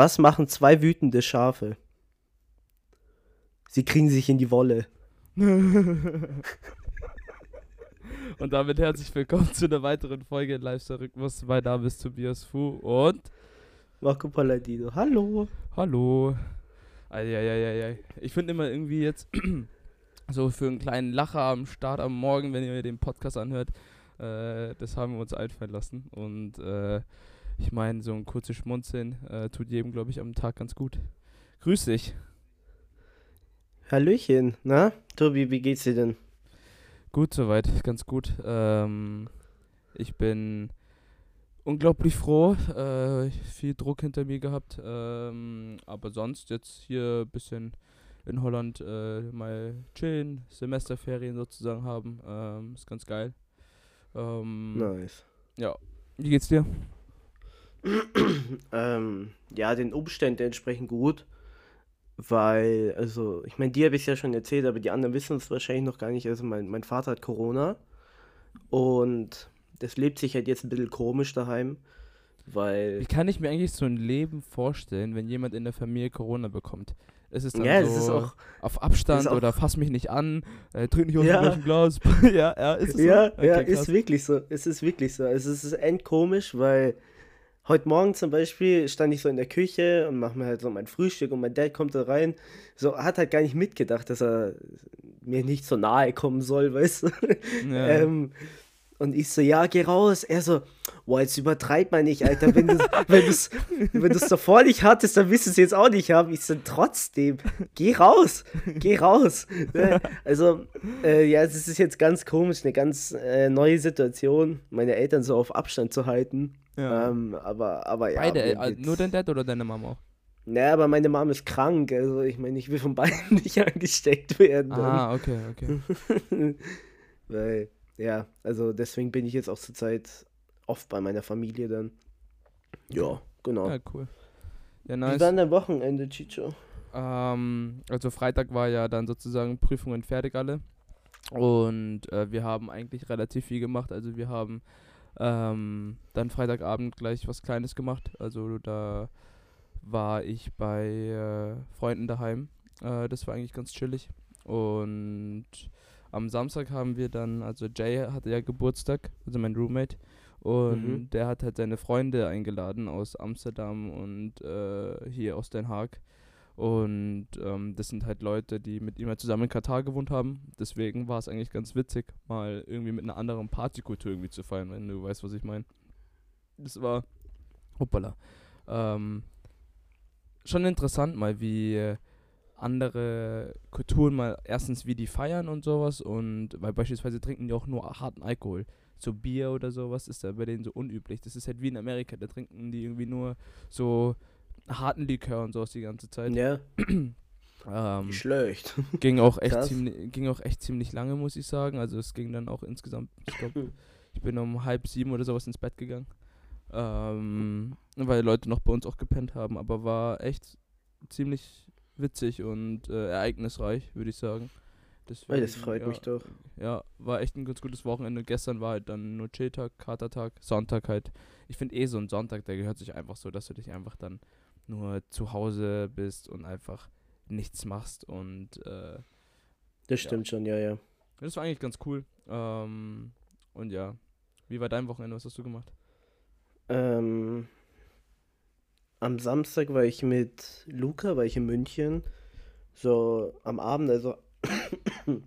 Was machen zwei wütende Schafe? Sie kriegen sich in die Wolle. Und damit herzlich willkommen zu einer weiteren Folge Lifestyle Rhythmus. Mein Name ist Tobias Fu und Marco Palladino. Hallo. Hallo. Eieieiei. Ich finde immer irgendwie jetzt so für einen kleinen Lacher am Start am Morgen, wenn ihr den Podcast anhört, äh, das haben wir uns einfallen lassen. Und äh, ich meine, so ein kurzes Schmunzeln äh, tut jedem, glaube ich, am Tag ganz gut. Grüß dich. Hallöchen. Na, Tobi, wie geht's dir denn? Gut soweit, ganz gut. Ähm, ich bin unglaublich froh, äh, viel Druck hinter mir gehabt, ähm, aber sonst jetzt hier ein bisschen in Holland äh, mal chillen, Semesterferien sozusagen haben, ähm, ist ganz geil. Ähm, Nice. Ja, wie geht's dir? ähm, ja, den Umständen entsprechend gut. Weil, also, ich meine, dir habe ich ja schon erzählt, aber die anderen wissen es wahrscheinlich noch gar nicht. Also, mein, mein Vater hat Corona und das lebt sich halt jetzt ein bisschen komisch daheim, weil. Wie kann ich mir eigentlich so ein Leben vorstellen, wenn jemand in der Familie Corona bekommt? Ist es dann Ja, so das ist auch. auf Abstand ist auch- oder fass mich nicht an, äh, trink nicht aus Ja. dem Glas. ja, ja, ist es Ja, so? ja, Okay, krass. ist wirklich so. Es ist wirklich so. Also, es ist endkomisch, weil heute Morgen zum Beispiel stand ich so in der Küche und mache mir halt so mein Frühstück und mein Dad kommt da rein. So, hat halt gar nicht mitgedacht, dass er mir nicht so nahe kommen soll, weißt du? Ja. Ähm, und ich so, ja, geh raus. Er so, boah, jetzt übertreib mal nicht, Alter. Wenn du wenn du's, wenn du's davor nicht hattest, dann wirst du es jetzt auch nicht haben. Ich so, trotzdem, geh raus, geh raus. Ne? Also, äh, ja, es ist jetzt ganz komisch, eine ganz äh, neue Situation, meine Eltern so auf Abstand zu halten. Ja. Ähm, aber, aber ja. Beide, äh, nur dein Dad oder deine Mama auch? Naja, aber meine Mom ist krank. Also, ich meine, ich will von beiden nicht angesteckt werden. dann. Ah, okay, okay. Weil, ja, also deswegen bin ich jetzt auch zurzeit oft bei meiner Familie dann. Ja, genau. Ja, cool. Ja, Wie nice. war dein Wochenende, Chicho? Ähm, also Freitag war ja dann sozusagen Prüfungen fertig alle. Und äh, wir haben eigentlich relativ viel gemacht. Also wir haben ähm, dann Freitagabend gleich was Kleines gemacht. Also da war ich bei äh, Freunden daheim. Äh, das war eigentlich ganz chillig. Und am Samstag haben wir dann, also Jay hatte ja Geburtstag, also mein Roommate. Und Mhm. der hat halt seine Freunde eingeladen aus Amsterdam und äh, hier aus Den Haag. Und ähm, das sind halt Leute, die mit ihm halt zusammen in Katar gewohnt haben. Deswegen war es eigentlich ganz witzig, mal irgendwie mit einer anderen Partykultur irgendwie zu feiern, wenn du weißt, was ich meine. Das war, hoppala, ähm, schon interessant mal, wie andere Kulturen mal erstens, wie die feiern und sowas. Und weil beispielsweise trinken die auch nur harten Alkohol. So Bier oder sowas ist da bei denen so unüblich. Das ist halt wie in Amerika, da trinken die irgendwie nur so harten Likör und sowas die ganze Zeit. Ja, Ähm, schlecht. ging auch echt Krass. ziemlich, ging auch echt ziemlich lange, muss ich sagen. Also es ging dann auch insgesamt, ich glaube, ich bin um halb sieben oder sowas ins Bett gegangen. Ähm, weil Leute noch bei uns auch gepennt haben, aber war echt ziemlich witzig und äh, ereignisreich, würde ich sagen. Weil das Deswegen, freut ja, mich doch. Ja, war echt ein ganz gutes Wochenende. Gestern war halt dann nur Chilltag, Katertag, Sonntag halt. Ich finde eh so ein Sonntag, der gehört sich einfach so, dass du dich einfach dann nur zu Hause bist und einfach nichts machst und äh, Das stimmt schon, ja, ja. das war eigentlich ganz cool. Ähm, und ja, wie war dein Wochenende? Was hast du gemacht? Ähm, am Samstag war ich mit Luca, war ich in München. So am Abend, also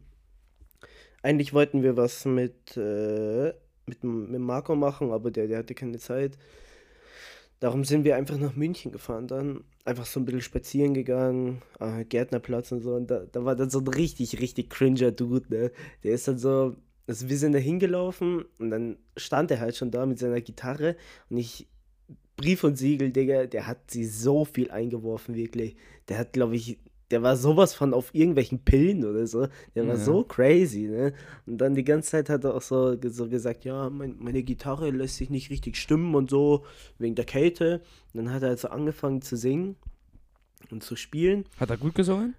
eigentlich wollten wir was mit, äh, mit, mit Marco machen, aber der, der hatte keine Zeit. Darum sind wir einfach nach München gefahren dann. Einfach so ein bisschen spazieren gegangen, äh, Gärtnerplatz und so. Und da, da war dann so ein richtig, richtig cringer Dude, ne? Der ist dann so, also wir sind da hingelaufen und dann stand er halt schon da mit seiner Gitarre und ich, Brief und Siegel, Digga, der hat sie so viel eingeworfen, wirklich. Der hat, glaube ich, der war sowas von auf irgendwelchen Pillen oder so. Der war Ja. so crazy, ne? Und dann die ganze Zeit hat er auch so, so gesagt, ja, mein, meine Gitarre lässt sich nicht richtig stimmen und so, wegen der Kälte. Und dann hat er also angefangen zu singen und zu spielen. Hat er gut gesungen?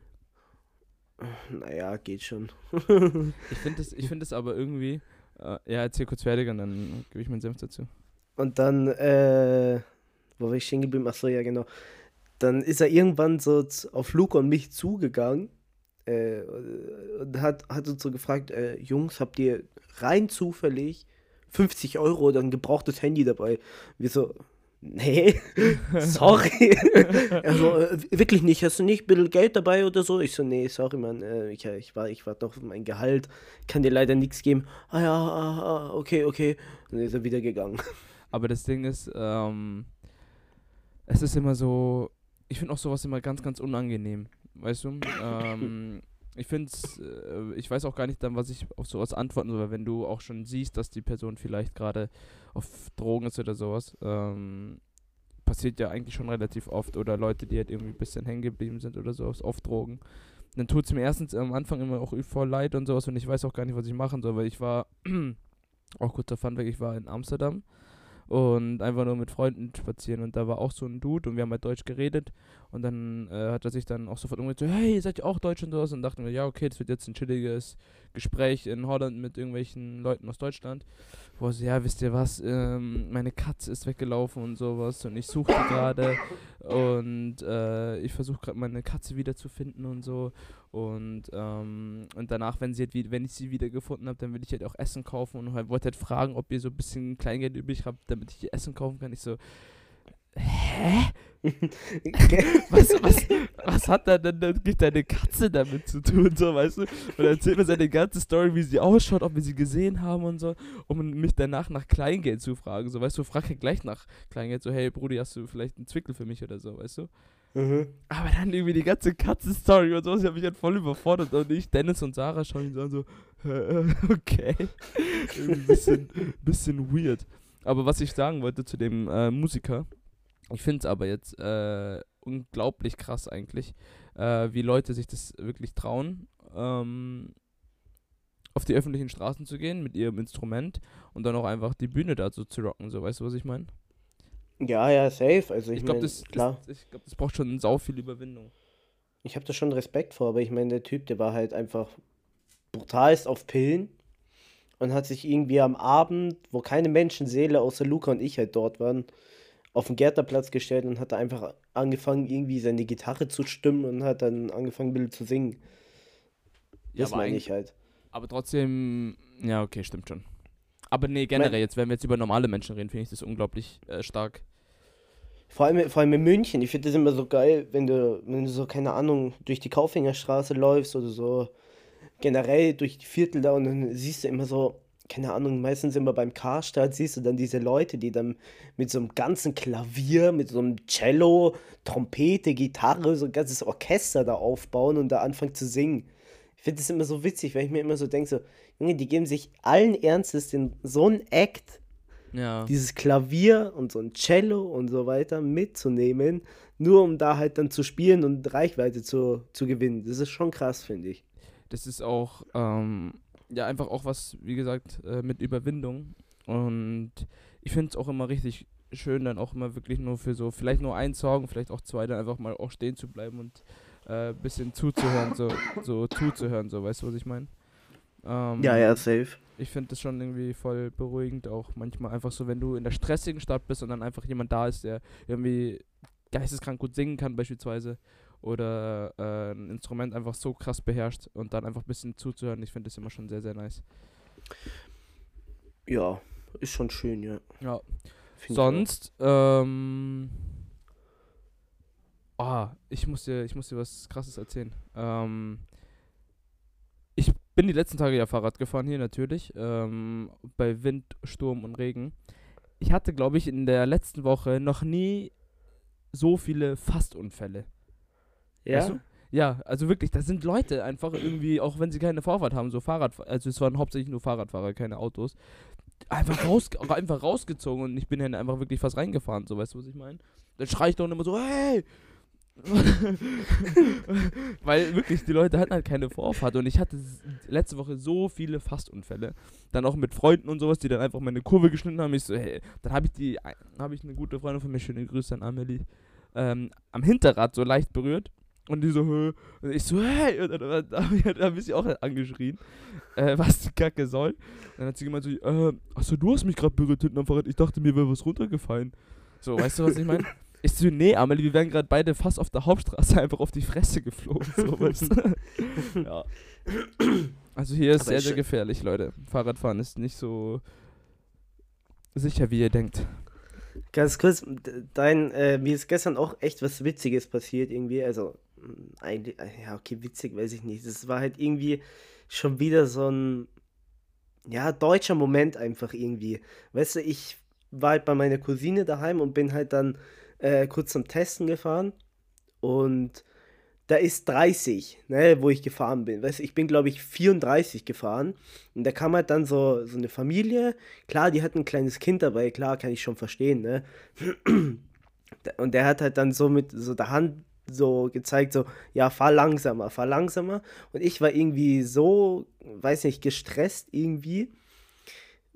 Naja, geht schon. Ich finde es find aber irgendwie. Äh, ja, erzähl kurz fertig und dann gebe ich meinen Senf dazu. Und dann, äh, wo war ich stehen geblieben? Achso, ja, genau. Dann ist er irgendwann so auf Luke und mich zugegangen äh, und hat, hat uns so gefragt, äh, Jungs, habt ihr rein zufällig 50 Euro oder ein gebrauchtes Handy dabei? Wir so, nee, sorry. also, wirklich nicht, hast du nicht ein bisschen Geld dabei oder so? Ich so, nee, sorry, Mann, äh, ich, ich, war, ich warte auf mein Gehalt, kann dir leider nichts geben. Ah ja, ah, ah, okay, okay. Und dann ist er wieder gegangen. Aber das Ding ist, ähm, es ist immer so, ich finde auch sowas immer ganz, ganz unangenehm. Weißt du? ähm, ich finde es, äh, ich weiß auch gar nicht dann, was ich auf sowas antworten soll, wenn du auch schon siehst, dass die Person vielleicht gerade auf Drogen ist oder sowas. Ähm, passiert ja eigentlich schon relativ oft. Oder Leute, die halt irgendwie ein bisschen hängen geblieben sind oder sowas, auf Drogen. Dann tut es mir erstens am Anfang immer auch voll leid und sowas und ich weiß auch gar nicht, was ich machen soll, weil ich war, auch kurzer Funfact, ich war in Amsterdam und einfach nur mit Freunden spazieren. Und da war auch so ein Dude und wir haben halt Deutsch geredet. Und dann äh, hat er sich dann auch sofort umgedreht, so, hey, seid ihr auch Deutsch und sowas? Und dachten wir, ja, okay, das wird jetzt ein chilliges Gespräch in Holland mit irgendwelchen Leuten aus Deutschland. Wo so, ja, wisst ihr was, ähm, meine Katze ist weggelaufen und sowas und ich suche die gerade und äh, ich versuche gerade meine Katze wiederzufinden und so. Und, ähm, und danach, wenn, sie halt, wenn ich sie wieder gefunden habe, dann will ich halt auch Essen kaufen und halt, wollte halt fragen, ob ihr so ein bisschen Kleingeld übrig habt, damit ich Essen kaufen kann. Ich so, hä? was, was, was hat da denn deine Katze damit zu tun, so, weißt du? Und erzählt mir seine ganze Story, wie sie ausschaut, ob wir sie gesehen haben und so, um mich danach nach Kleingeld zu fragen, so, weißt du? Frag halt gleich nach Kleingeld, so, hey, Brudi, hast du vielleicht einen Zwickel für mich oder so, weißt du? Mhm. Aber dann irgendwie die ganze Katzenstory und sowas, die hat mich halt voll überfordert. Und ich, Dennis und Sarah schauen ihn so an, so, okay. ein bisschen, bisschen weird. Aber was ich sagen wollte zu dem äh, Musiker, ich finde es aber jetzt äh, unglaublich krass eigentlich, äh, wie Leute sich das wirklich trauen, ähm, auf die öffentlichen Straßen zu gehen mit ihrem Instrument und dann auch einfach die Bühne dazu zu rocken, so weißt du, was ich meine? Ja, ja, safe. Also ich, ich glaube, das, das, ich glaub, das braucht schon sau viel Überwindung. Ich habe da schon Respekt vor, aber ich meine, der Typ, der war halt einfach brutalst auf Pillen und hat sich irgendwie am Abend, wo keine Menschenseele außer Luca und ich halt dort waren, auf den Gärtnerplatz gestellt und hat da einfach angefangen, irgendwie seine Gitarre zu stimmen und hat dann angefangen, ein bisschen zu singen. Das ja, meine ich halt. Aber trotzdem, ja, okay, stimmt schon. Aber nee, generell, jetzt, wenn wir jetzt über normale Menschen reden, finde ich das unglaublich äh, stark. Vor allem, vor allem in München, ich finde das immer so geil, wenn du, wenn du so, keine Ahnung, durch die Kaufhängerstraße läufst oder so generell durch die Viertel da und dann siehst du immer so, keine Ahnung, meistens immer beim Karstadt siehst du dann diese Leute, die dann mit so einem ganzen Klavier, mit so einem Cello, Trompete, Gitarre, so ein ganzes Orchester da aufbauen und da anfangen zu singen. Ich finde das immer so witzig, weil ich mir immer so denke, so, Junge, die geben sich allen Ernstes den, so ein Act, ja. dieses Klavier und so ein Cello und so weiter mitzunehmen, nur um da halt dann zu spielen und Reichweite zu, zu gewinnen. Das ist schon krass, finde ich. Das ist auch, ähm, ja, einfach auch was, wie gesagt, äh, mit Überwindung. Und ich finde es auch immer richtig schön, dann auch immer wirklich nur für so, vielleicht nur einen Song, vielleicht auch zwei, dann einfach mal auch stehen zu bleiben und ein äh, bisschen zuzuhören, so, so zuzuhören, so, weißt du, was ich meine? Ähm, ja, ja, safe. Ich finde das schon irgendwie voll beruhigend, auch manchmal einfach so, wenn du in der stressigen Stadt bist und dann einfach jemand da ist, der irgendwie geisteskrank gut singen kann, beispielsweise, oder äh, ein Instrument einfach so krass beherrscht und dann einfach ein bisschen zuzuhören, ich finde das immer schon sehr, sehr nice. Ja, ist schon schön, ja. Ja. Find Sonst, ähm. Ah, ich muss dir, ich muss dir was krasses erzählen. Ähm, bin die letzten Tage ja Fahrrad gefahren hier natürlich, ähm, bei Wind, Sturm und Regen. Ich hatte, glaube ich, in der letzten Woche noch nie so viele Fastunfälle. Ja? Weißt du? Ja, also wirklich, da sind Leute einfach irgendwie, auch wenn sie keine Vorfahrt haben, so Fahrrad, also es waren hauptsächlich nur Fahrradfahrer, keine Autos, einfach, raus, einfach rausgezogen und ich bin dann einfach wirklich fast reingefahren, so weißt du, was ich meine? Dann schrei ich doch immer so, hey, Weil wirklich, die Leute hatten halt keine Vorfahrt und ich hatte letzte Woche so viele Fastunfälle. Dann auch mit Freunden und sowas, die dann einfach meine Kurve geschnitten haben. Ich so, hey, dann habe ich die, habe ich eine gute Freundin von mir, schöne Grüße an Amelie, ähm, am Hinterrad so leicht berührt. Und die so, Hö. Und ich so, hey, und dann, dann hab ich sie auch angeschrien, äh, was die Kacke soll. Dann hat sie gemeint so, äh, achso, du hast mich gerade berührt hinten am Fahrrad. Ich dachte, mir wäre was runtergefallen. So, weißt du, was ich meine? Ich so, nee, Amelie, wir wären gerade beide fast auf der Hauptstraße einfach auf die Fresse geflogen. So, weißt du? ja. Also hier ist Aber sehr, sehr gefährlich, Leute. Fahrradfahren ist nicht so sicher, wie ihr denkt. Ganz kurz, dein, äh, mir ist gestern auch echt was Witziges passiert irgendwie. Also, eigentlich, ja, okay, witzig weiß ich nicht. Es war halt irgendwie schon wieder so ein, ja, deutscher Moment einfach irgendwie. Weißt du, ich war halt bei meiner Cousine daheim und bin halt dann äh, kurz zum Testen gefahren und da ist 30, ne, wo ich gefahren bin. Weißt du, ich bin, glaube ich, 34 gefahren und da kam halt dann so, so eine Familie. Klar, die hat ein kleines Kind dabei, klar, kann ich schon verstehen, ne? Und der hat halt dann so mit so der Hand so gezeigt, so, ja, fahr langsamer, fahr langsamer. Und ich war irgendwie so, weiß nicht, gestresst irgendwie,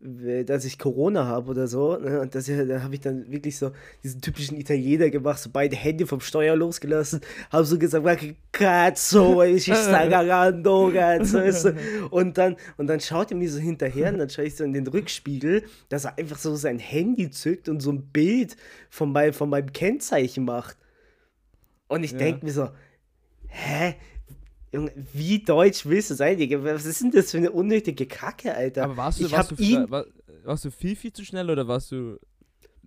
dass ich Corona habe oder so. Ne? Und das, da habe ich dann wirklich so diesen typischen Italiener gemacht, so beide Hände vom Steuer losgelassen, habe so gesagt, "Ma che cazzo, ich cagando, cazzo. Und dann, und dann schaut er mir so hinterher und dann schaue ich so in den Rückspiegel, dass er einfach so sein Handy zückt und so ein Bild von, mein, von meinem Kennzeichen macht. Und ich Ja. denke mir so, hä? Junge, wie deutsch willst du sein? Was ist denn das für eine unnötige Kacke, Alter? Aber warst du, ich warst, du ihn, war, warst du viel, viel zu schnell oder warst du.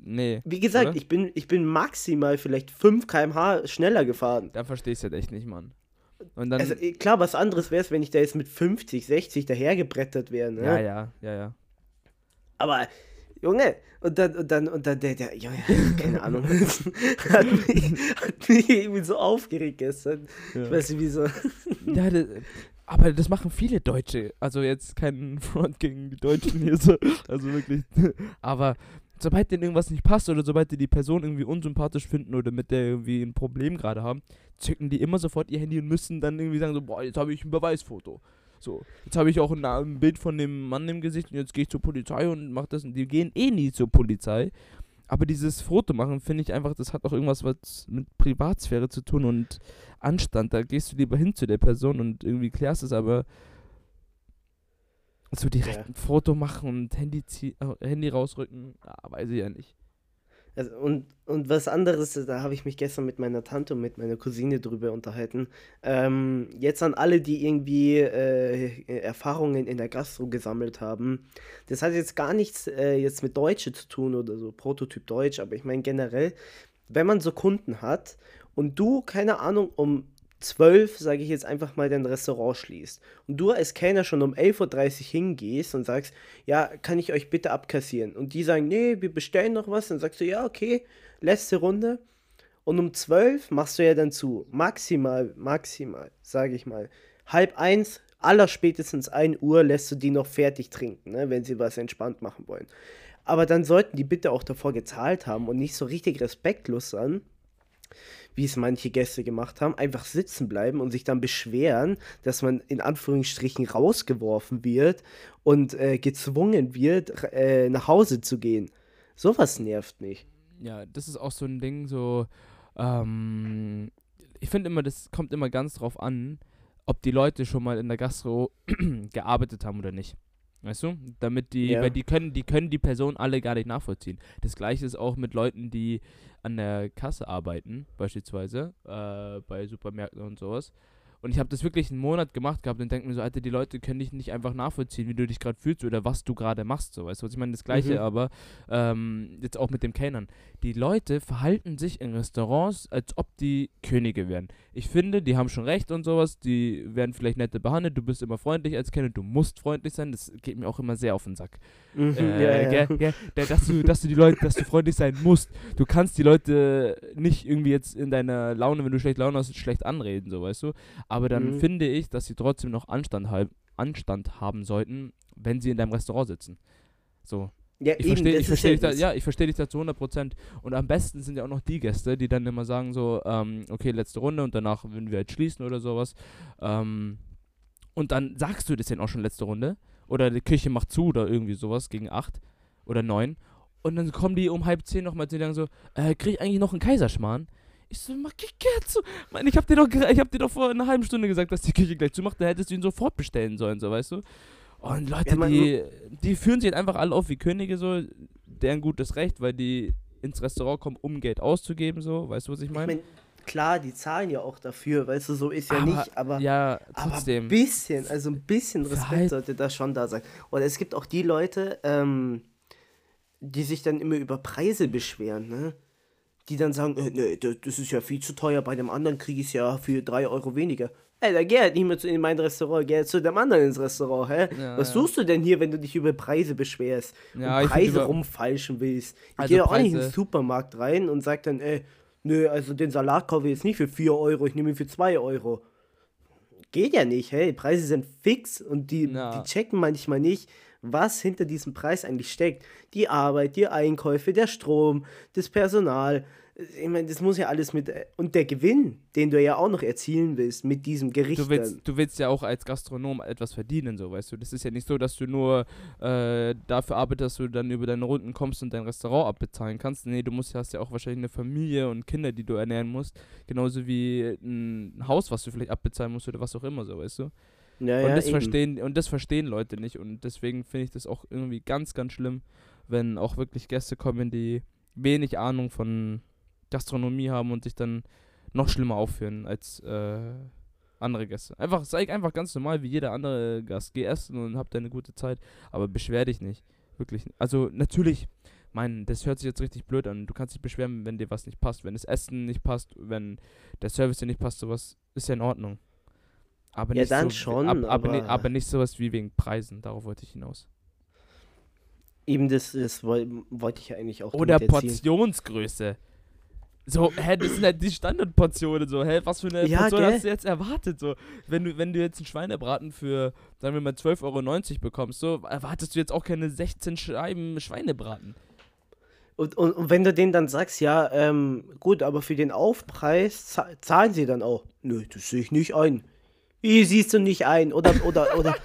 Nee. wie gesagt, oder? ich bin, ich bin maximal vielleicht 5 km/h schneller gefahren. Dann verstehst du das echt nicht, Mann. Dann. Also klar, was anderes wäre es, wenn ich da jetzt mit 50, 60 dahergebrettert wäre, ne? ja, ja, ja, ja. Aber, Junge, und dann, und dann, und dann, der, der, Junge, keine Ahnung, hat mich, hat mich irgendwie so aufgeregt gestern. Ja. Ich weiß nicht, wieso. Ja, das, aber das machen viele Deutsche. Also jetzt kein Front gegen die Deutschen hier so. Also wirklich. Aber sobald denen irgendwas nicht passt oder sobald die die Person irgendwie unsympathisch finden oder mit der irgendwie ein Problem gerade haben, zücken die immer sofort ihr Handy und müssen dann irgendwie sagen so, boah, jetzt habe ich ein Beweisfoto. So, jetzt habe ich auch ein, ein Bild von dem Mann im Gesicht und jetzt gehe ich zur Polizei und mach das. Und die gehen eh nie zur Polizei. Aber dieses Foto machen, finde ich einfach, das hat auch irgendwas was mit Privatsphäre zu tun und Anstand. Da gehst du lieber hin zu der Person und irgendwie klärst es, aber so direkt Ja. ein Foto machen und Handy, zieh, äh, Handy rausrücken, ah, weiß ich ja nicht. Also, und, und was anderes, da habe ich mich gestern mit meiner Tante und mit meiner Cousine drüber unterhalten. Ähm, jetzt an alle, die irgendwie äh, Erfahrungen in der Gastro gesammelt haben. Das hat jetzt gar nichts äh, jetzt mit Deutsche zu tun oder so Prototyp Deutsch, aber ich meine generell, wenn man so Kunden hat und du, keine Ahnung, um 12, sage ich jetzt einfach mal, dein Restaurant schließt und du als Kellner schon um 11.30 Uhr hingehst und sagst, ja, kann ich euch bitte abkassieren? Und die sagen, nee, wir bestellen noch was. Dann sagst du, ja, okay, letzte Runde. Und um 12 machst du ja dann zu. Maximal, maximal, sage ich mal. Halb eins, aller spätestens 1 Uhr lässt du die noch fertig trinken, ne, wenn sie was entspannt machen wollen. Aber dann sollten die bitte auch davor gezahlt haben und nicht so richtig respektlos sein, wie es manche Gäste gemacht haben, einfach sitzen bleiben und sich dann beschweren, dass man in Anführungsstrichen rausgeworfen wird und äh, gezwungen wird, äh, nach Hause zu gehen. Sowas nervt mich. Ja, das ist auch so ein Ding, so, ähm, ich finde immer, das kommt immer ganz drauf an, ob die Leute schon mal in der Gastro gearbeitet haben oder nicht. Weißt du? Damit die, Ja. weil die können, die können die Person alle gar nicht nachvollziehen. Das gleiche ist auch mit Leuten, die an der Kasse arbeiten, beispielsweise, äh, bei Supermärkten und sowas. Und ich habe das wirklich einen Monat gemacht gehabt und denke mir so, Alter, die Leute können dich nicht einfach nachvollziehen, wie du dich gerade fühlst oder was du gerade machst. So, weißt du, was ich meine? Das gleiche Mhm. aber ähm, jetzt auch mit dem Kellnern. Die Leute verhalten sich in Restaurants, als ob die Könige wären. Ich finde, die haben schon recht und sowas, die werden vielleicht netter behandelt, du bist immer freundlich als Kellner, du musst freundlich sein, das geht mir auch immer sehr auf den Sack. Mhm, Äh, ja, ja. gell, gell, da- dass, du, dass du die Leute, dass du freundlich sein musst. Du kannst die Leute nicht irgendwie jetzt in deiner Laune, wenn du schlecht Laune hast, schlecht anreden, so weißt du. Aber dann Mhm. finde ich, dass sie trotzdem noch Anstand, hal- Anstand haben sollten, wenn sie in deinem Restaurant sitzen. So. Ja, Ich verstehe ich versteh dich da, ja, ich verstehe dich da zu 100%. Und am besten sind ja auch noch die Gäste, die dann immer sagen so, ähm, okay, letzte Runde und danach würden wir jetzt schließen oder sowas. Ähm, und dann sagst du das denn auch schon letzte Runde. Oder die Küche macht zu oder irgendwie sowas gegen 8 oder 9. Und dann kommen die um halb 10 nochmal zu dir und sagen so, äh, krieg ich eigentlich noch einen Kaiserschmarrn? Ich so, mach ich so. Mann, ich hab dir doch, ich hab dir doch vor einer halben Stunde gesagt, dass die Küche gleich zumacht, da hättest du ihn sofort bestellen sollen, so, weißt du? Und Leute, Ja, die, die führen sich halt einfach alle auf wie Könige, so, deren gutes Recht, weil die ins Restaurant kommen, um Geld auszugeben, so, weißt du, was ich Ich meine? mein, klar, die zahlen ja auch dafür, weißt du, so ist ja Aber- nicht, aber, ja, aber trotzdem. ein bisschen, also ein bisschen Respekt Verhalt- sollte da schon da sein. Und es gibt auch die Leute, ähm, die sich dann immer über Preise beschweren, ne? Die dann sagen, äh, nee, das, ist ja viel zu teuer, bei dem anderen kriege ich es ja für 3 Euro weniger. Ey, da geh halt nicht mehr zu, in mein Restaurant, geh halt zu dem anderen ins Restaurant, hä? Ja, Was ja. suchst du denn hier, wenn du dich über Preise beschwerst Ja, und Preise über- rumfalschen willst? Ich Also gehe auch nicht in den Supermarkt rein und sag dann, ey, nö, also den Salat kaufe ich jetzt nicht für 4 Euro, ich nehme ihn für 2 Euro. Geht ja nicht, hey, Preise sind fix und die, die checken manchmal nicht, was hinter diesem Preis eigentlich steckt. Die Arbeit, die Einkäufe, der Strom, das Personal. Ich meine, das muss ja alles mit. Und der Gewinn, den du ja auch noch erzielen willst mit diesem Gericht. Du willst, du willst ja auch als Gastronom etwas verdienen, so weißt du. Das ist ja nicht so, dass du nur äh, dafür arbeitest, dass du dann über deine Runden kommst und dein Restaurant abbezahlen kannst. Nee, du musst, hast ja auch wahrscheinlich eine Familie und Kinder, die du ernähren musst. Genauso wie ein Haus, was du vielleicht abbezahlen musst oder was auch immer, so weißt du. Ja, und, ja, das eben. verstehen, und das verstehen Leute nicht. Und deswegen finde ich das auch irgendwie ganz, ganz schlimm, wenn auch wirklich Gäste kommen, die wenig Ahnung von Gastronomie haben und sich dann noch schlimmer aufführen als äh, andere Gäste. Einfach, sei einfach ganz normal wie jeder andere Gast. Geh essen und hab deine gute Zeit. Aber beschwer dich nicht. Wirklich. Also natürlich, mein, das hört sich jetzt richtig blöd an. Du kannst dich beschweren, wenn dir was nicht passt. Wenn das Essen nicht passt, wenn der Service dir nicht passt, sowas ist ja in Ordnung. Aber Ja, nicht dann so, schon, ab, aber, aber- aber nicht sowas wie wegen Preisen. Darauf wollte ich hinaus. Eben das, das woll- wollte ich ja eigentlich auch Oder. Portionsgröße. So, hä, das sind halt die Standardportionen, so, hä, was für eine Ja, Portion gell? hast du jetzt erwartet, so, wenn du, wenn du jetzt einen Schweinebraten für, sagen wir mal, 12,90 Euro bekommst, so, erwartest du jetzt auch keine 16 Scheiben Schweinebraten. Und, und, und wenn du denen dann sagst, ja, ähm, gut, aber für den Aufpreis za- zahlen sie dann auch. Nö, das sehe ich nicht ein. Wie siehst du nicht ein? Oder, oder, oder,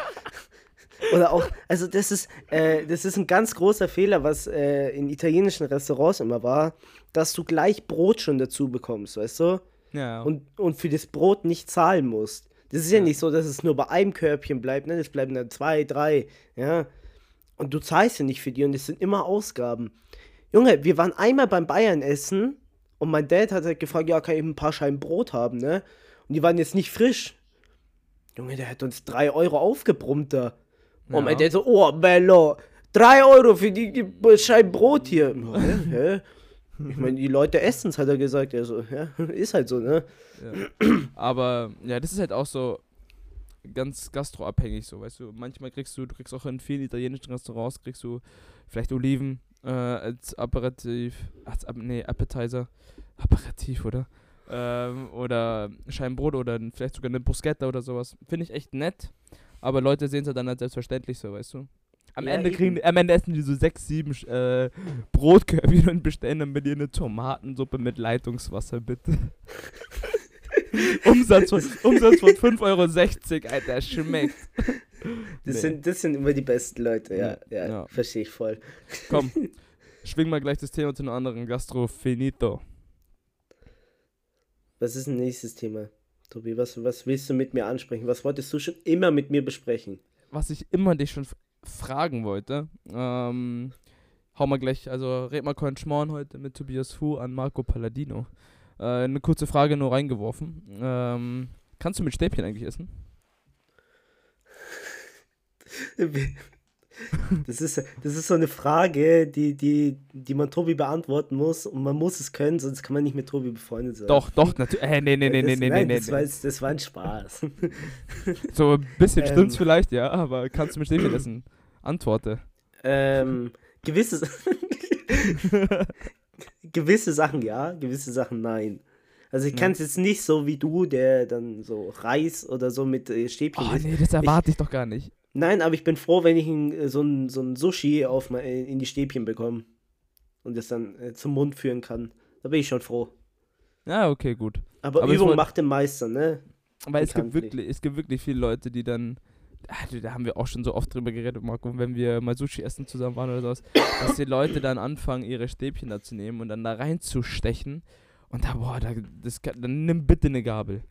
oder auch, also das ist, äh, das ist ein ganz großer Fehler, was äh, in italienischen Restaurants immer war, dass du gleich Brot schon dazu bekommst, weißt du? Ja, Und, und für das Brot nicht zahlen musst. Das ist ja, Ja. nicht so, dass es nur bei einem Körbchen bleibt, ne? Das bleiben dann zwei, drei, ja. Und du zahlst ja nicht für die und es sind immer Ausgaben. Junge, wir waren einmal beim Bayern essen und mein Dad hat halt gefragt, ja, kann ich ein paar Scheiben Brot haben, ne? Und die waren jetzt nicht frisch. Junge, der hat uns drei Euro aufgebrummt da. Und Ja. Dad so, oh, Bello, drei Euro für die, Scheiben Brot hier. Hä? Hä? Ich meine, die Leute essen es, hat er gesagt. Er so, ja, ist halt so, ne? Ja. Aber ja, das ist halt auch so ganz gastroabhängig so, weißt du. Manchmal kriegst du, du kriegst auch in vielen italienischen Restaurants, kriegst du vielleicht Oliven äh, als Aperitif, als, nee, Appetizer, Aperitif, oder? Ähm, oder Scheibenbrot oder vielleicht sogar eine Bruschetta oder sowas. Finde ich echt nett, aber Leute sehen es dann als selbstverständlich so, weißt du. Am Ja, Ende kriegen, am Ende essen die so sechs, sieben äh, Brotkörbchen und bestellen dann bei dir eine Tomatensuppe mit Leitungswasser, bitte. Umsatz von, Umsatz von 5,60 Euro, Alter, schmeckt. Das, Nee. sind, das sind immer die besten Leute, ja. Ja, Ja, ja. verstehe ich voll. Komm, schwing mal gleich das Thema zu einem anderen. Gastro finito. Was ist ein nächstes Thema? Tobi, was, was willst du mit mir ansprechen? Was wolltest du schon immer mit mir besprechen? Was ich immer dich schon fragen wollte, ähm, hau mal gleich, also red mal keinen Schmorn heute mit Tobias Fu an Marco Palladino. Äh, eine kurze Frage nur reingeworfen. Ähm, kannst du mit Stäbchen eigentlich essen? Das ist, das ist so eine Frage, die, die, die man Tobi beantworten muss und man muss es können, sonst kann man nicht mit Tobi befreundet sein. Doch, doch, natürlich. Äh, nee, nee, nee, nee, das, nee, nee, nein, nee. das, war, das war ein Spaß. So ein bisschen Ähm. stimmt's vielleicht, ja, aber kannst du mit Stäbchen essen? Antworte. ähm, gewisse, gewisse Sachen ja, gewisse Sachen nein. Also ich kann es jetzt nicht so wie du, der dann so Reis oder so mit äh, Stäbchen Oh nee, das erwarte ich doch gar nicht. Nein, aber ich bin froh, wenn ich ein, äh, so, ein, so ein Sushi auf mein, äh, in die Stäbchen bekomme und das dann äh, zum Mund führen kann. Da bin ich schon froh. Ja, okay, gut. Aber, Aber Übung wollt- macht den Meister, ne? Weil es gibt wirklich, es gibt wirklich viele Leute, die dann, du, da haben wir auch schon so oft drüber geredet, Marco, wenn wir mal Sushi essen zusammen waren oder sowas, dass die Leute dann anfangen, ihre Stäbchen da zu nehmen und dann da reinzustechen und da, boah, da, das, dann nimm bitte eine Gabel.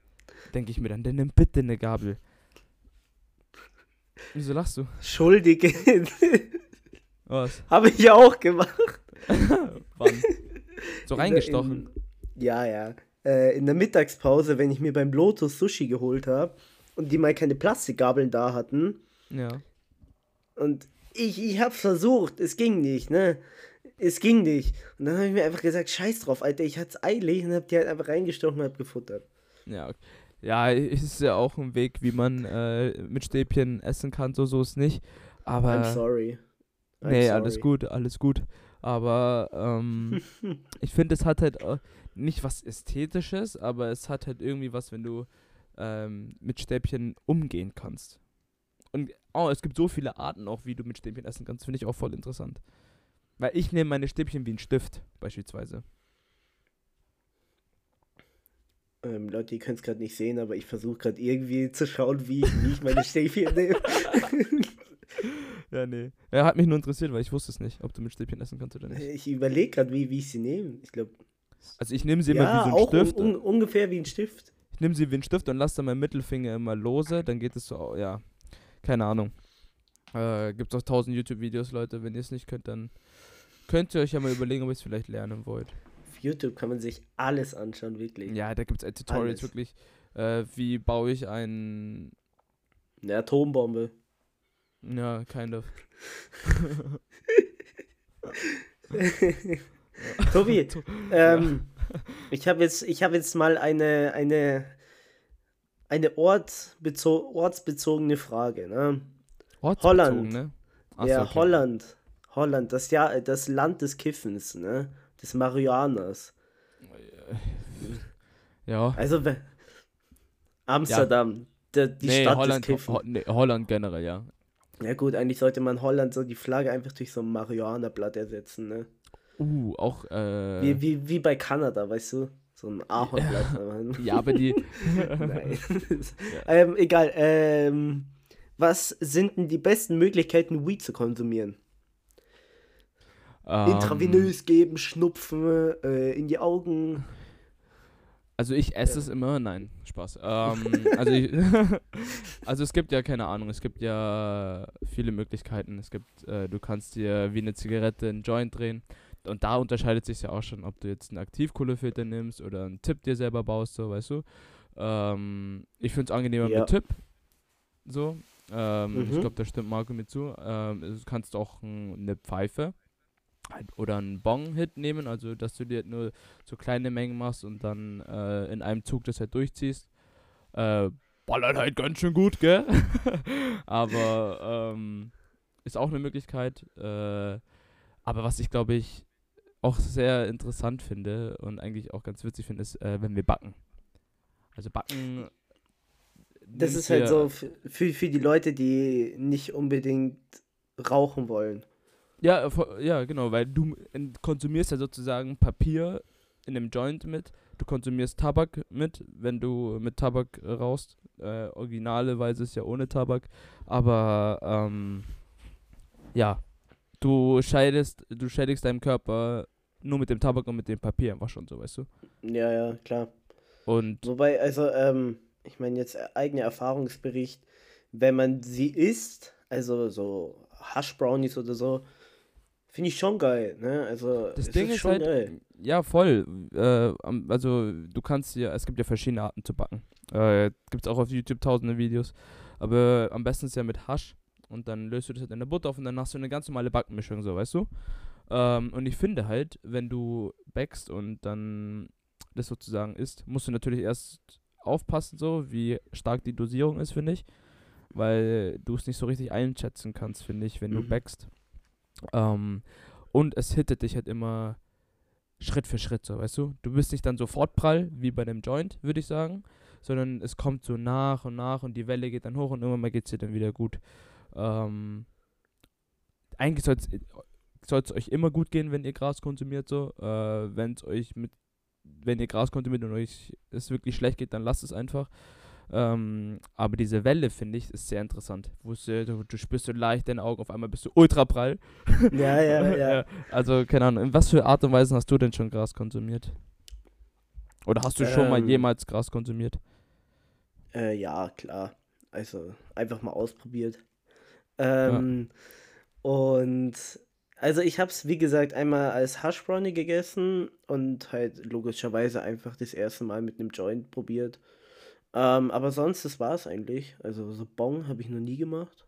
Denke ich mir dann, dann nimm bitte eine Gabel. Wieso lachst du? Schuldige. Was? Habe ich ja auch gemacht. Wann? So reingestochen. In, ja, ja. Äh, in der Mittagspause, wenn ich mir beim Lotus Sushi geholt habe und die mal keine Plastikgabeln da hatten Ja. und ich, ich hab's versucht, es ging nicht, ne? Es ging nicht. Und dann habe ich mir einfach gesagt, scheiß drauf, Alter, ich hat's eilig und hab die halt einfach reingestochen und hab gefuttert. Ja, ok- ja, ist ja auch ein Weg, wie man äh, mit Stäbchen essen kann, so, so ist nicht. Aber. I'm sorry. I'm nee, sorry. alles gut, alles gut. Aber ähm, ich finde, es hat halt äh, nicht was Ästhetisches, aber es hat halt irgendwie was, wenn du ähm, mit Stäbchen umgehen kannst. Und oh, es gibt so viele Arten auch, wie du mit Stäbchen essen kannst, finde ich auch voll interessant. Weil ich nehme meine Stäbchen wie ein Stift, beispielsweise. Ähm, Leute, ihr könnt es gerade nicht sehen, aber ich versuche gerade irgendwie zu schauen, wie, wie ich meine Stäbchen nehme. Ja, nee. Ja, hat mich nur interessiert, weil ich wusste es nicht, ob du mit Stäbchen essen kannst oder nicht. ich überlege gerade, wie, wie ich sie nehme. Ich glaube, Also ich nehme sie immer ja, wie so ein auch un, Stift. un, ungefähr wie ein Stift. Ich nehme sie wie ein Stift und lasse dann meinen Mittelfinger immer lose, dann geht es so, ja, keine Ahnung. Äh, Gibt auch tausend YouTube-Videos, Leute. Wenn ihr es nicht könnt, dann könnt ihr euch ja mal überlegen, ob ihr es vielleicht lernen wollt. Auf YouTube kann man sich alles anschauen, wirklich. Ja, da gibt es Tutorials Alles. wirklich. Äh, wie baue ich ein, Eine Atombombe. ja, kind of. Tobi, To- ähm, ich habe jetzt, ich hab jetzt mal eine, eine, eine ortsbezo ortsbezogene Frage. Ne? Ortsbezogen, Holland. Ne? Ach ja, so, okay. Holland. Holland, das, ja, das Land des Kiffens, ne? Des Marihuanas. Ja. Also, Amsterdam, der, die nee, Stadt Holland, des. Ho nee, Holland generell, ja. Ja gut, eigentlich sollte man Holland so die Flagge einfach durch so ein Marihuana-Blatt ersetzen, ne? Uh, auch, äh, Wie, wie, wie bei Kanada, weißt du? So ein Ahornblatt. ja, aber die, Nein. ähm, egal, ähm, was sind denn die besten Möglichkeiten, Weed zu konsumieren? Ähm, Intravenös geben, schnupfen, äh, in die Augen. Also ich esse es immer, nein, Spaß. Ähm, also, ich, also es gibt ja keine Ahnung, es gibt ja viele Möglichkeiten. Es gibt, äh, du kannst dir wie eine Zigarette einen Joint drehen. Und da unterscheidet sich ja auch schon, ob du jetzt einen Aktivkohlefilter nimmst oder einen Tipp dir selber baust, so, weißt du. Ähm, ich finde es angenehmer Ja. mit Tipp. So. Ähm, Ich Mhm. glaube, da stimmt Marco mit zu. Ähm, du kannst auch ein, eine Pfeife oder einen Bong-Hit nehmen, also dass du dir nur so kleine Mengen machst und dann äh, in einem Zug das halt durchziehst. Äh, ballert halt ganz schön gut, gell? aber ähm, ist auch eine Möglichkeit. Äh, aber was ich glaube ich auch sehr interessant finde und eigentlich auch ganz witzig finde, ist, äh, wenn wir backen. Also backen. Das ist halt so für, für die Leute, die nicht unbedingt rauchen wollen. Ja, äh, ja, genau, weil du konsumierst ja sozusagen Papier in einem Joint mit. Du konsumierst Tabak mit, wenn du mit Tabak äh, rauchst. Äh, originaleweise ist ja ohne Tabak. Aber ähm, ja, du scheidest, du schädigst deinem Körper nur mit dem Tabak und mit dem Papier einfach schon so, weißt du? Ja, ja, klar. Und Wobei, also, ähm, ich meine jetzt äh, eigener Erfahrungsbericht, wenn man sie isst, also so Hash Brownies oder so, finde ich schon geil, ne? Also, Das Ding ist schon halt, geil. ja, voll. Äh, also, du kannst ja, es gibt ja verschiedene Arten zu backen. Äh, Gibt es auch auf YouTube tausende Videos. Aber am besten ist ja mit Hasch. Und dann löst du das halt in der Butter auf und dann hast du eine ganz normale Backmischung, so, weißt du? Ähm, und ich finde halt, wenn du backst und dann das sozusagen isst, musst du natürlich erst aufpassen, so, wie stark die Dosierung ist, finde ich. Weil du es nicht so richtig einschätzen kannst, finde ich, wenn du Mhm. backst. Ähm, und es hittet dich halt immer Schritt für Schritt, so, weißt du? Du bist nicht dann sofort prall, wie bei einem Joint, würde ich sagen, sondern es kommt so nach und nach und die Welle geht dann hoch und irgendwann mal geht es dir dann wieder gut. Ähm, eigentlich soll es euch immer gut gehen, wenn ihr Gras konsumiert, so. Äh, wenn es euch mit, wenn ihr Gras konsumiert und euch es wirklich schlecht geht, dann lasst es einfach. Ähm, aber diese Welle, finde ich, ist sehr interessant. Äh, du, du spürst so leicht deine Augen, auf einmal bist du ultra prall. Ja, ja, ja. Also, keine Ahnung, in was für Art und Weise hast du denn schon Gras konsumiert? Oder hast du schon mal Ähm. jemals Gras konsumiert? Äh, ja, klar. Also einfach mal ausprobiert. Ähm, Und Also ich habe es, wie gesagt, einmal als Hash Brownie gegessen und halt logischerweise einfach das erste Mal mit einem Joint probiert. Ähm, aber sonst, das war es eigentlich. Also so Bong habe ich noch nie gemacht.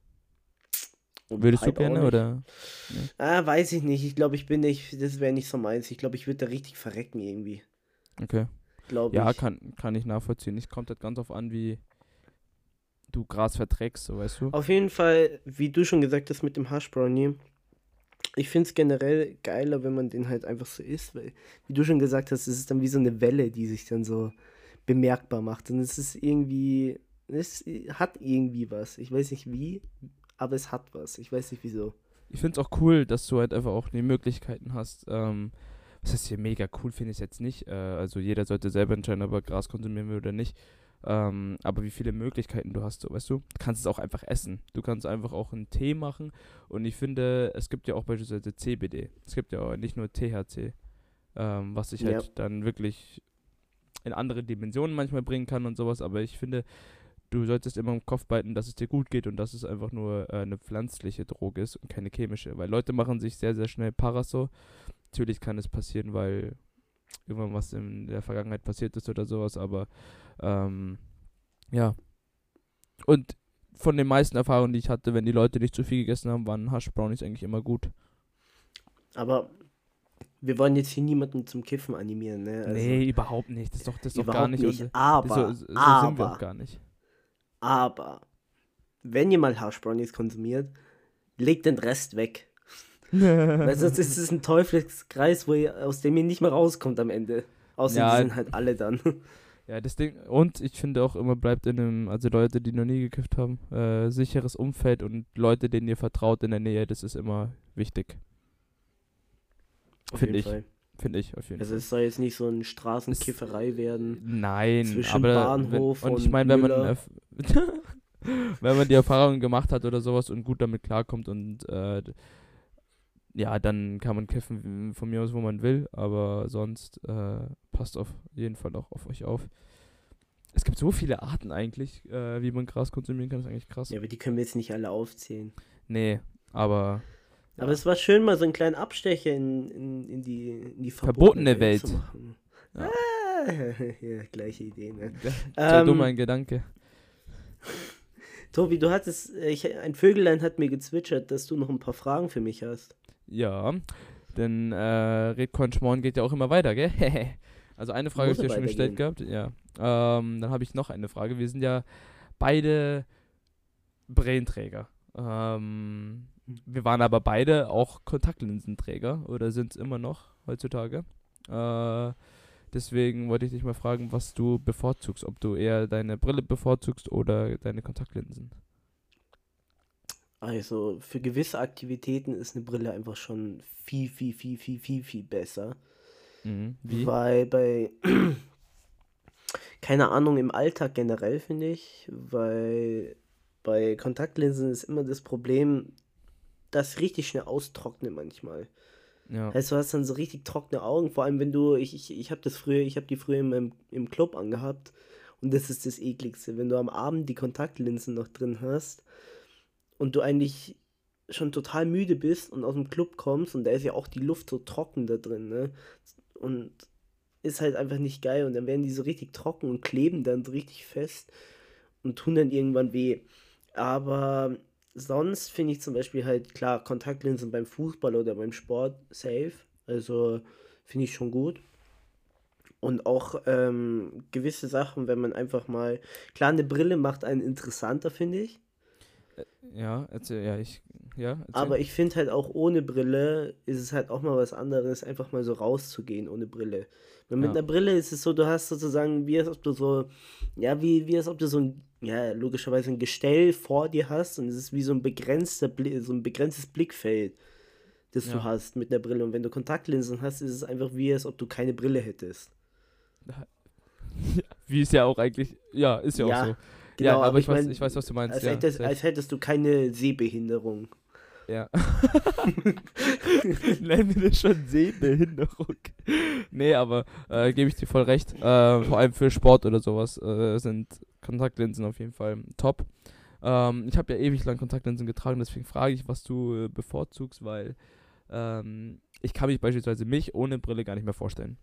Und Würdest du gerne oder? Nee. Ah, weiß ich nicht. Ich glaube, ich bin nicht, das wäre nicht so meins. Ich glaube, ich würde da richtig verrecken irgendwie. Okay. Glaube ja, ich. kann, kann ich nachvollziehen. Es kommt halt ganz auf an, wie du Gras verträgst, so weißt du. Auf jeden Fall, wie du schon gesagt hast mit dem Hash Brownie, ich finde es generell geiler, wenn man den halt einfach so isst, weil, wie du schon gesagt hast, es ist dann wie so eine Welle, die sich dann so bemerkbar macht. Und es ist irgendwie, es hat irgendwie was. Ich weiß nicht wie, aber es hat was. Ich weiß nicht wieso. Ich finde es auch cool, dass du halt einfach auch die Möglichkeiten hast. Ähm, was heißt hier mega cool, finde ich jetzt nicht. Äh, also jeder sollte selber entscheiden, ob er Gras konsumieren will oder nicht. Ähm, aber wie viele Möglichkeiten du hast, so, weißt du? Du kannst es auch einfach essen. Du kannst einfach auch einen Tee machen. Und ich finde, es gibt ja auch beispielsweise CBD. Es gibt ja auch nicht nur THC, ähm, was halt ja. dann wirklich in andere Dimensionen manchmal bringen kann und sowas. Aber ich finde, du solltest immer im Kopf behalten, dass es dir gut geht und dass es einfach nur äh, eine pflanzliche Droge ist und keine chemische. Weil Leute machen sich sehr, sehr schnell Paraso. Natürlich kann es passieren, weil irgendwann was in der Vergangenheit passiert ist oder sowas, aber ähm, ja. Und von den meisten Erfahrungen, die ich hatte, wenn die Leute nicht zu viel gegessen haben, waren Hash Brownies eigentlich immer gut. Aber wir wollen jetzt hier niemanden zum Kiffen animieren, ne? Also nee, überhaupt nicht. Das ist doch, das ist doch gar nicht. nicht aber, so, so aber, sind wir auch gar nicht. Aber, wenn ihr mal Hash Brownies konsumiert, legt den Rest weg. Weil sonst ist es ein Teufelskreis, wo ihr, aus dem ihr nicht mehr rauskommt am Ende. Außer ja, die sind halt alle dann. Ja, das Ding, und ich finde auch immer bleibt in einem, also Leute, die noch nie gekifft haben, äh, sicheres Umfeld und Leute, denen ihr vertraut in der Nähe, das ist immer wichtig. Finde ich. Finde ich auf jeden also Fall. Also es soll jetzt nicht so eine Straßenkifferei es, werden. Nein, zwischen aber Bahnhof wenn, und, und ich meine, wenn man wenn man die Erfahrung gemacht hat oder sowas und gut damit klarkommt und äh, ja, dann kann man kiffen von mir aus, wo man will, aber sonst äh, passt auf jeden Fall auch auf euch auf. Es gibt so viele Arten eigentlich, äh, wie man Gras konsumieren kann, das ist eigentlich krass. Ja, aber die können wir jetzt nicht alle aufzählen. Nee, aber. Ja. Aber es war schön, mal so einen kleinen Abstecher in, in, in die, in die verbotene, verbotene Welt, zu machen. Ja. Ah, ja, gleiche Idee, ne? Ja, ähm, dumm ein Gedanke. Tobi, du hattest, ich, ein Vögelein hat mir gezwitschert, dass du noch ein paar Fragen für mich hast. Ja, denn äh, Redcoin Schmorn geht ja auch immer weiter, gell? also eine Frage habe ich dir schon gestellt gehabt. Ja. Ähm, dann habe ich noch eine Frage. Wir sind ja beide Brainträger. Ähm, hm. Wir waren aber beide auch Kontaktlinsenträger oder sind es immer noch heutzutage. Äh, deswegen wollte ich dich mal fragen, was du bevorzugst. Ob du eher deine Brille bevorzugst oder deine Kontaktlinsen. Also für gewisse Aktivitäten ist eine Brille einfach schon viel, viel, viel, viel, viel, viel besser. Mhm. Weil bei, keine Ahnung, im Alltag generell finde ich, weil bei Kontaktlinsen ist immer das Problem, dass richtig schnell austrocknet manchmal. Ja. Heißt, du hast dann so richtig trockene Augen, vor allem wenn du, ich, ich, ich habe das früher, ich habe die früher im, im Club angehabt und das ist das ekligste, wenn du am Abend die Kontaktlinsen noch drin hast und du eigentlich schon total müde bist und aus dem Club kommst und da ist ja auch die Luft so trocken da drin, ne? Und ist halt einfach nicht geil und dann werden die so richtig trocken und kleben dann so richtig fest und tun dann irgendwann weh. Aber sonst finde ich zum Beispiel halt, klar, Kontaktlinsen beim Fußball oder beim Sport safe. Also finde ich schon gut. Und auch ähm, gewisse Sachen, wenn man einfach mal. Klar, eine Brille macht einen interessanter, finde ich. Ja, erzähl, ja, ich, ja. Erzähl. Aber ich finde halt auch ohne Brille ist es halt auch mal was anderes, einfach mal so rauszugehen ohne Brille. Weil mit ja. einer Brille ist es so, du hast sozusagen, wie als ob du so, ja, wie, wie als ob du so ein, ja, logischerweise ein Gestell vor dir hast und es ist wie so ein begrenzter, Blick, so ein begrenztes Blickfeld, das ja. du hast mit einer Brille. Und wenn du Kontaktlinsen hast, ist es einfach wie als ob du keine Brille hättest. Wie es ja auch eigentlich, ja, ist ja, ja. auch so. Genau, ja, aber, aber ich, weiß, mein, ich weiß, was du meinst. Als, ja, hättest, als hättest du keine Sehbehinderung. Ja. Nennen wir das schon Sehbehinderung. nee, aber äh, gebe ich dir voll recht. Äh, vor allem für Sport oder sowas äh, sind Kontaktlinsen auf jeden Fall top. Ähm, ich habe ja ewig lang Kontaktlinsen getragen, deswegen frage ich, was du äh, bevorzugst, weil ähm, ich kann mich beispielsweise mich ohne Brille gar nicht mehr vorstellen.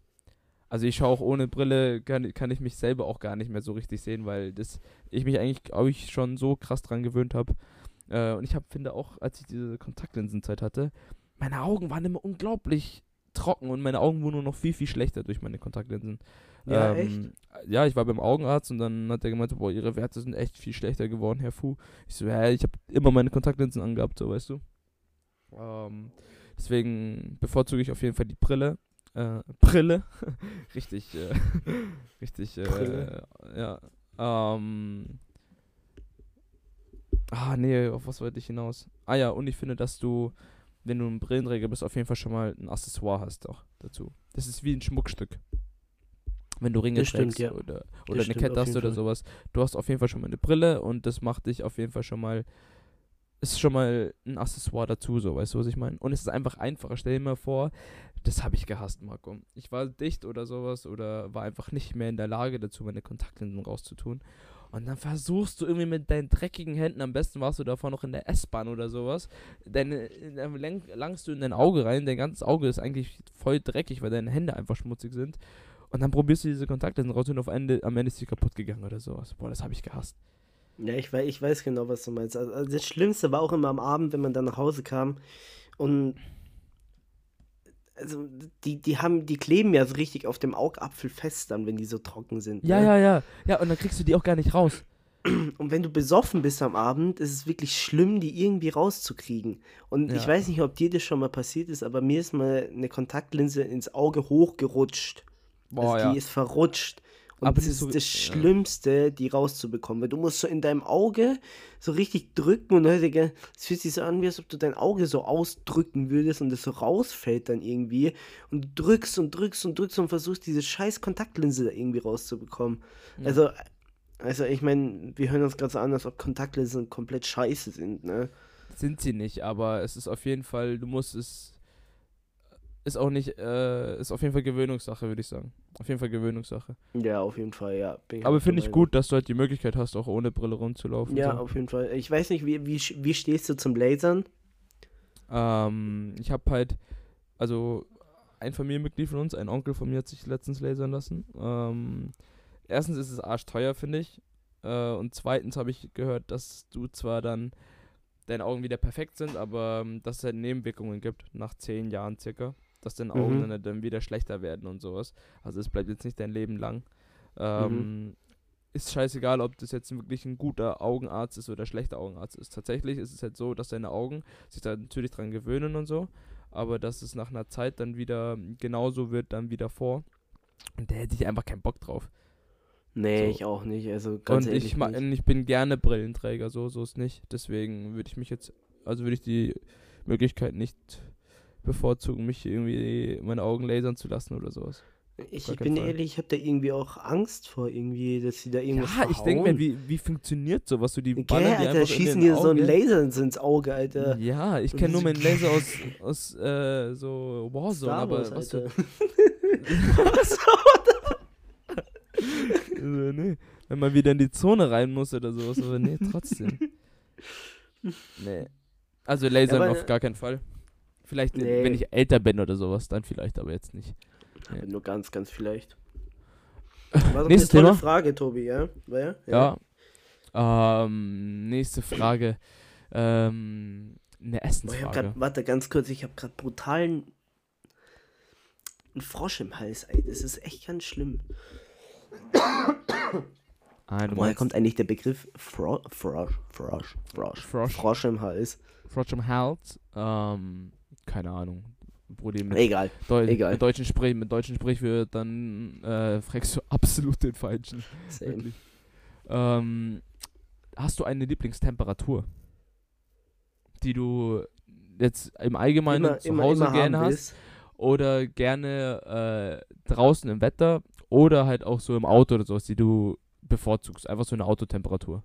Also ich schaue auch ohne Brille, kann, kann ich mich selber auch gar nicht mehr so richtig sehen, weil das, ich mich eigentlich, glaube ich, schon so krass dran gewöhnt habe. Äh, und ich hab, finde auch, als ich diese Kontaktlinsenzeit hatte, meine Augen waren immer unglaublich trocken und meine Augen wurden nur noch viel, viel schlechter durch meine Kontaktlinsen. Ja, ähm, Ja, ich war beim Augenarzt und dann hat er gemeint, boah, ihre Werte sind echt viel schlechter geworden, Herr Fu. Ich so, ja, ich habe immer meine Kontaktlinsen angehabt, so, weißt du. Ähm, deswegen bevorzuge ich auf jeden Fall die Brille. Äh, Brille. richtig, äh, richtig, äh, Brille. ja. Ähm, ah, nee, auf was wollte ich hinaus? Ah ja, und ich finde, dass du, wenn du ein Brillenträger bist, auf jeden Fall schon mal ein Accessoire hast auch dazu. Das ist wie ein Schmuckstück. Wenn du Ringe Das stimmt, trägst ja. oder, Das oder eine stimmt Kette hast oder Fall. sowas, du hast auf jeden Fall schon mal eine Brille und das macht dich auf jeden Fall schon mal, ist schon mal ein Accessoire dazu, so, weißt du, was ich meine? Und es ist einfach einfacher. Stell dir mal vor, das habe ich gehasst, Marco. Ich war dicht oder sowas oder war einfach nicht mehr in der Lage dazu, meine Kontaktlinsen rauszutun. Und dann versuchst du irgendwie mit deinen dreckigen Händen, am besten warst du davor noch in der S-Bahn oder sowas, deine, dann langst du in dein Auge rein, dein ganzes Auge ist eigentlich voll dreckig, weil deine Hände einfach schmutzig sind. Und dann probierst du diese Kontaktlinsen raus und auf Ende, am Ende ist die kaputt gegangen oder sowas. Boah, das habe ich gehasst. Ja, ich weiß, ich weiß genau, was du meinst. Also, also das Schlimmste war auch immer am Abend, wenn man dann nach Hause kam und also die, die haben, die kleben ja so richtig auf dem Augapfel fest dann, wenn die so trocken sind. Ja, ne? ja, ja. Ja, und dann kriegst du die auch gar nicht raus. Und wenn du besoffen bist am Abend, ist es wirklich schlimm, die irgendwie rauszukriegen. Und ich Ja. weiß nicht, ob dir das schon mal passiert ist, aber mir ist mal eine Kontaktlinse ins Auge hochgerutscht. Boah, also ja. die ist verrutscht. Und Aber das ist so- das ja. Schlimmste, die rauszubekommen. Weil du musst so in deinem Auge so richtig drücken und es fühlt sich so an, wie als ob du dein Auge so ausdrücken würdest und es so rausfällt dann irgendwie. Und du drückst und drückst und drückst und versuchst, diese scheiß Kontaktlinse da irgendwie rauszubekommen. Ja. Also, also ich meine, wir hören uns gerade so an, als ob Kontaktlinsen komplett scheiße sind, ne? Sind sie nicht, aber es ist auf jeden Fall, du musst es. Ist auch nicht, äh, ist auf jeden Fall Gewöhnungssache, würde ich sagen. Auf jeden Fall Gewöhnungssache. Ja, auf jeden Fall, ja. Aber finde ich gut, dass du halt die Möglichkeit hast, auch ohne Brille rumzulaufen. Ja, so. auf jeden Fall. Ich weiß nicht, wie, wie, wie stehst du zum Lasern? Ähm, ich habe halt, also ein Familienmitglied von uns, ein Onkel von mir hat sich letztens lasern lassen. Ähm, erstens ist es arschteuer, finde ich. Äh, und zweitens habe ich gehört, dass du zwar dann deine Augen wieder perfekt sind, aber ähm, dass es halt Nebenwirkungen gibt, nach zehn Jahren circa. Dass deine Augen Mhm. dann, wieder schlechter werden und sowas. Also es bleibt jetzt nicht dein Leben lang. Ähm, Ist scheißegal, ob das jetzt wirklich ein guter Augenarzt ist oder ein schlechter Augenarzt ist. Tatsächlich ist es halt so, dass deine Augen sich da natürlich dran gewöhnen und so, aber dass es nach einer Zeit dann wieder genauso wird, dann wieder vor. Und da hätte ich einfach keinen Bock drauf. Nee, So. ich auch nicht. Also ganz und ehrlich ich, nicht. und ich bin gerne Brillenträger, so, so ist nicht. Deswegen würde ich mich jetzt, also würde ich die Möglichkeit nicht bevorzugen, mich irgendwie meine Augen lasern zu lassen oder sowas. Ich, ich bin Fall. ehrlich, ich habe da irgendwie auch Angst vor, irgendwie, dass sie da irgendwas Ja, ich denke mir, verhauen. wie, wie funktioniert sowas? So die Gell, ballern die Alter, schießen dir so ein. Laser ins- Auge, Alter. Ja, ich kenne nur meinen Laser aus, aus äh, so Warzone, Star aber Wars, was Alter. für, äh, nee, wenn man wieder in die Zone rein muss oder sowas, aber nee, trotzdem. Nee. Also Lasern aber- auf gar keinen Fall. Vielleicht, äh, Nee. wenn ich älter bin oder sowas, dann vielleicht, aber jetzt nicht. Aber Nur ganz, ganz vielleicht. War eine tolle Thema. Frage, Tobi, ja? Ja? Ja. Ähm, nächste Frage. Ähm, eine Boah, Essensfrage. grad, warte, ganz kurz, ich habe gerade brutalen einen Frosch im Hals, ey. Das ist echt ganz schlimm. Ah, Woher kommt eigentlich der Begriff Fro Frosch? Frosch? Frosch? Frosch. Frosch im Hals. Frosch im Hals? Ähm, keine Ahnung. Brudi, mit, Egal. Deu egal. mit deutschen Sprich, mit deutschen Sprichwörtern dann äh, fragst du absolut den Falschen. Ähm, hast du eine Lieblingstemperatur, die du jetzt im Allgemeinen Immer, zu immer, Hause immer gerne hast willst. oder gerne äh, draußen im Wetter oder halt auch so im Auto oder sowas, die du bevorzugst? Einfach so eine Autotemperatur.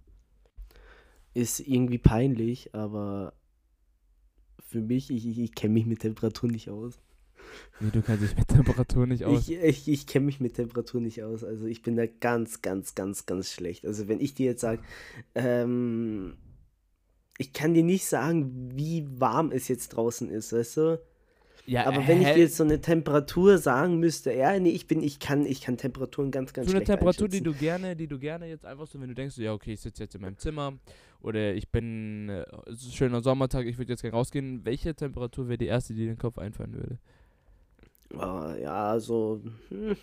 Ist irgendwie peinlich, aber für mich, ich, ich, ich kenne mich mit Temperatur nicht aus. Nee, du kannst dich mit Temperatur nicht aus. Ich, ich, ich kenne mich mit Temperatur nicht aus. Also ich bin da ganz, ganz, ganz, ganz schlecht. Also wenn ich dir jetzt sage, ähm, ich kann dir nicht sagen, wie warm es jetzt draußen ist, weißt du? Ja, Aber wenn ich dir jetzt so eine Temperatur sagen müsste, ja, nee, ich bin, ich kann, ich kann Temperaturen ganz, ganz so eine schlecht Temperatur, die du gerne, die du gerne jetzt einfach so, wenn du denkst, so, ja, okay, ich sitze jetzt in meinem Zimmer oder ich bin, äh, es ist ein schöner Sommertag, ich würde jetzt gerne rausgehen. Welche Temperatur wäre die erste, die dir in den Kopf einfallen würde? Ah, ja, so hm,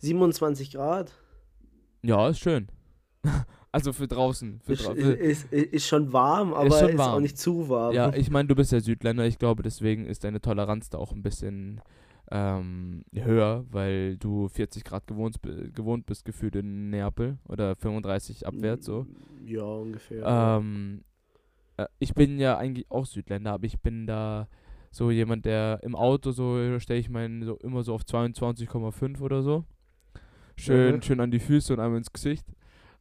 27 Grad. Ja, ist schön. also für draußen. Für Ist, ist, für, ist, ist schon warm, aber ist, schon auch warm. nicht zu warm. ja, ich meine, du bist ja Südländer, ich glaube, deswegen ist deine Toleranz da auch ein bisschen ähm, höher, weil du 40 Grad gewohnt, gewohnt bist, gefühlt in Neapel oder 35 abwärts so. Ja, ungefähr. Ähm, äh, ich bin ja eigentlich auch Südländer, aber ich bin da so jemand, der im Auto so stelle ich meinen so immer so auf 22,5 oder so. Schön, Mhm. schön an die Füße und einmal ins Gesicht.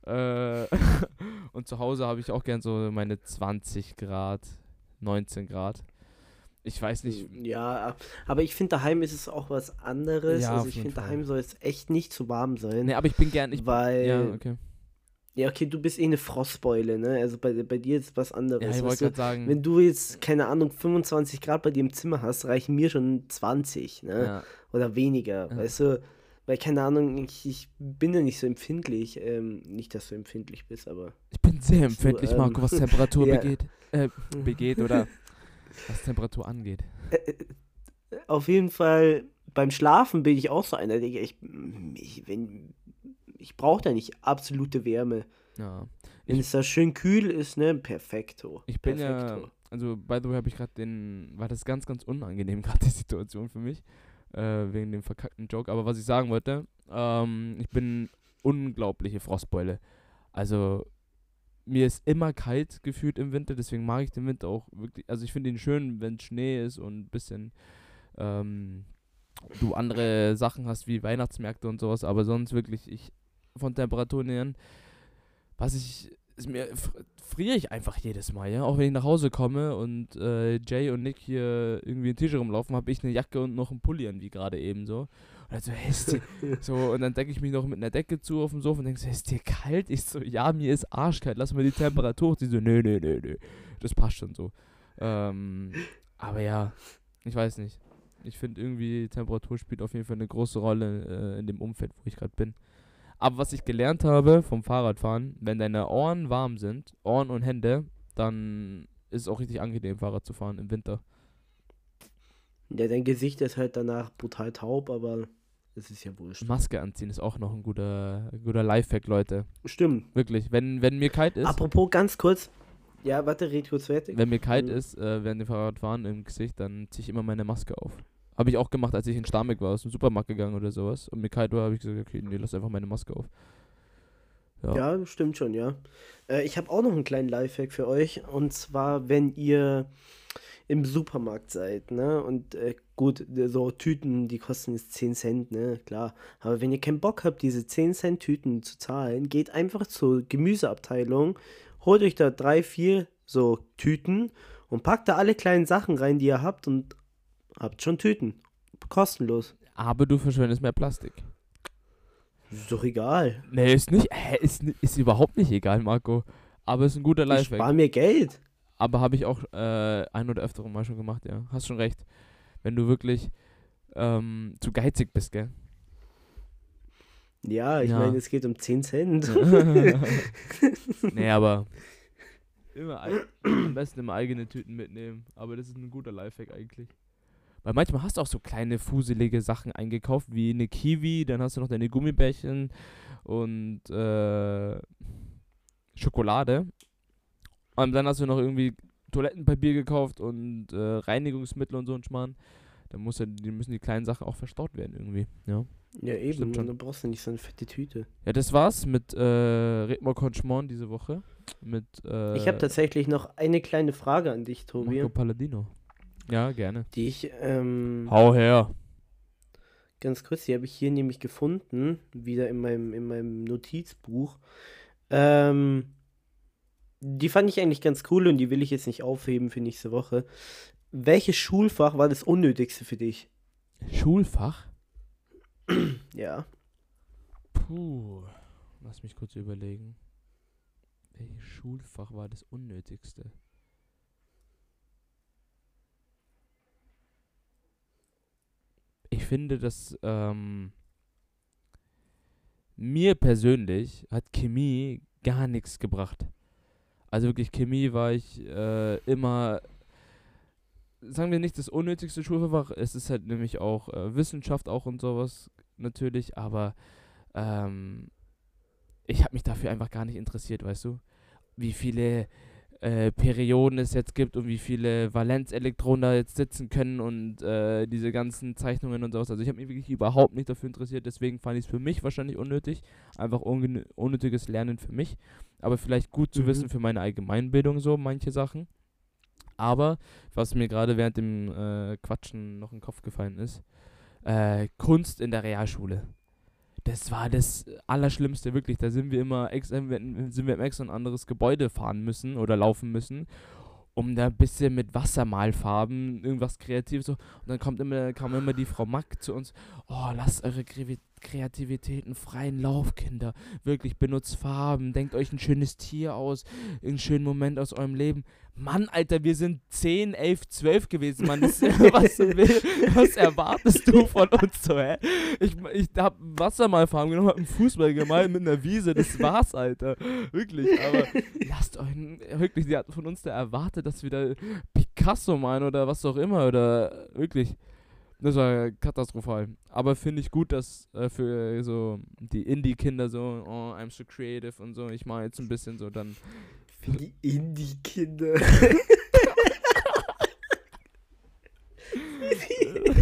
Äh, und zu Hause habe ich auch gern so meine 20 Grad, 19 Grad. Ich weiß nicht. Ja, aber ich finde, daheim ist es auch was anderes. Ja, also ich finde, daheim soll es echt nicht zu warm sein. Nee, aber ich bin gern. Ich, weil, ja, ja, okay. okay, du bist eh eine Frostbeule, ne? Also bei, bei dir ist was anderes. Ja, ich wollte gerade sagen. Wenn du jetzt, keine Ahnung, 25 Grad bei dir im Zimmer hast, reichen mir schon 20, ne? ja, Oder weniger, Ja. weißt du? Weil, keine Ahnung, ich, ich bin ja nicht so empfindlich. Ähm, nicht, dass du empfindlich bist, aber. ich bin sehr empfindlich, ähm, Marco, was Temperatur ja. begeht. Äh, begeht oder was Temperatur angeht. Auf jeden Fall, beim Schlafen bin ich auch so einer, Digga. Ich, ich, wenn, ich brauche da nicht absolute Wärme. Ja. Wenn Ich- es da schön kühl ist, ne? Perfekto. Ich bin ja, Perfekto. also by the way habe ich gerade den, war das ganz, ganz unangenehm gerade die Situation für mich, äh, wegen dem verkackten Joke. Aber was ich sagen wollte, ähm, ich bin unglaubliche Frostbeule. Also mir ist immer kalt gefühlt im Winter, deswegen mag ich den Winter auch wirklich, also ich finde ihn schön, wenn Schnee ist und ein bisschen ähm, du andere Sachen hast wie Weihnachtsmärkte und sowas, aber sonst wirklich ich von Temperaturen her, was ich ist mir fr- friere ich einfach jedes Mal, ja. Auch wenn ich nach Hause komme und äh, Jay und Nick hier irgendwie ein T-Shirt rumlaufen, habe ich eine Jacke und noch einen Pulli an, wie gerade eben so. Und dann so, hey, ist dir, so, und dann decke ich mich noch mit einer Decke zu auf dem Sofa und denke so, ist dir kalt? Ich so, ja, mir ist arschkalt, lass mal die Temperatur. hoch. Die so, nö, nö, nö, nö. Das passt schon so. Ähm, aber ja, ich weiß nicht. Ich finde irgendwie, Temperatur spielt auf jeden Fall eine große Rolle äh, in dem Umfeld, wo ich gerade bin. Aber was ich gelernt habe vom Fahrradfahren, wenn deine Ohren warm sind, Ohren und Hände, dann ist es auch richtig angenehm, Fahrrad zu fahren im Winter. Ja, dein Gesicht ist halt danach brutal taub, aber es ist ja wurscht. Maske anziehen ist auch noch ein guter, guter Lifehack, Leute. Stimmt. Wirklich. Wenn, wenn mir kalt ist, Apropos ganz kurz. Ja, warte, red kurz fertig. wenn mir kalt Mhm. ist, äh, während dem Fahrradfahren im Gesicht, dann ziehe ich immer meine Maske auf. Habe ich auch gemacht, als ich in Starmig war, aus dem Supermarkt gegangen oder sowas. Und kalt war, habe ich gesagt, okay, nee, lass einfach meine Maske auf. Ja. Ja, stimmt schon, ja. Äh, ich habe auch noch einen kleinen Lifehack für euch. Und zwar, wenn ihr im Supermarkt seid, ne? Und äh, gut, so Tüten, die kosten jetzt 10 Cent, ne? Klar. Aber wenn ihr keinen Bock habt, diese 10 Cent Tüten zu zahlen, geht einfach zur Gemüseabteilung, holt euch da drei, vier so Tüten und packt da alle kleinen Sachen rein, die ihr habt und habt schon Tüten. Kostenlos. Aber du verschwendest mehr Plastik. Ist doch egal. Nee, ist nicht, hä, ist, ist überhaupt nicht egal, Marco. Aber ist ein guter Ich Lifehack. spare mir Geld. Aber habe ich auch äh, ein oder öfter mal schon gemacht, ja. Hast schon recht. Wenn du wirklich ähm, zu geizig bist, gell? Ja, ich Ja. meine, es geht um 10 Cent. nee, aber immer am besten immer eigene Tüten mitnehmen. Aber das ist ein guter Lifehack eigentlich. Weil manchmal hast du auch so kleine fuselige Sachen eingekauft, wie eine Kiwi, dann hast du noch deine Gummibärchen und äh, Schokolade. Und dann hast du noch irgendwie Toilettenpapier gekauft und äh, Reinigungsmittel und so ein Schmarrn. Dann muss ja, die müssen die kleinen Sachen auch verstaut werden irgendwie. Ja. Ja, eben. Dann brauchst du nicht so eine fette Tüte. Ja, das war's mit äh, Redmar Conchmont diese Woche. Mit äh, ich habe tatsächlich noch eine kleine Frage an dich, Tobi, Marco Palladino. Ja, gerne. die ich ähm, Hau her. ganz kurz, die habe ich hier nämlich gefunden, wieder in meinem, in meinem Notizbuch. Ähm, die fand ich eigentlich ganz cool und die will ich jetzt nicht aufheben für nächste Woche. Welches Schulfach war das unnötigste für dich? Schulfach? Ja. Puh. Lass mich kurz überlegen. Welches Schulfach war das unnötigste? Finde, dass ähm, mir persönlich hat Chemie gar nichts gebracht. Also wirklich Chemie war ich äh, immer, sagen wir nicht das unnötigste Schulfach. Es ist halt nämlich auch äh, Wissenschaft auch und sowas natürlich, aber ähm, ich habe mich dafür einfach gar nicht interessiert, weißt du? Wie viele äh, Perioden es jetzt gibt und wie viele Valenzelektronen da jetzt sitzen können und äh, diese ganzen Zeichnungen und sowas. Also ich habe mich wirklich überhaupt nicht dafür interessiert, deswegen fand ich es für mich wahrscheinlich unnötig. Einfach unnötiges Lernen für mich. Aber vielleicht gut zu mhm. wissen für meine Allgemeinbildung so, manche Sachen. Aber, was mir gerade während dem äh, Quatschen noch in den Kopf gefallen ist, äh, Kunst in der Realschule das war das Allerschlimmste, wirklich. Da sind wir immer ex sind wir im extra ein anderes Gebäude fahren müssen oder laufen müssen, um da ein bisschen mit Wassermalfarben irgendwas Kreatives so. Und dann kommt immer, kam immer die Frau Mack zu uns, oh, lasst eure Kreativität einen freien Lauf, Kinder. Wirklich, benutzt Farben, denkt euch ein schönes Tier aus, einen schönen Moment aus eurem Leben. Mann, Alter, wir sind 10, 11, 12 gewesen, Mann. Das, was, was, erwartest du von uns so, hä? Ich, ich hab Wassermalfarben genommen, hab einen Fußball gemalt mit einer Wiese, das war's, Alter. Wirklich, aber lasst euch, wirklich, die hatten von uns da erwartet, dass wir da Picasso malen oder was auch immer, oder wirklich. Das war katastrophal. Aber finde ich gut, dass äh, für so die Indie-Kinder so, oh, I'm so creative und so, ich mache jetzt ein bisschen so dann für die Indie-Kinder.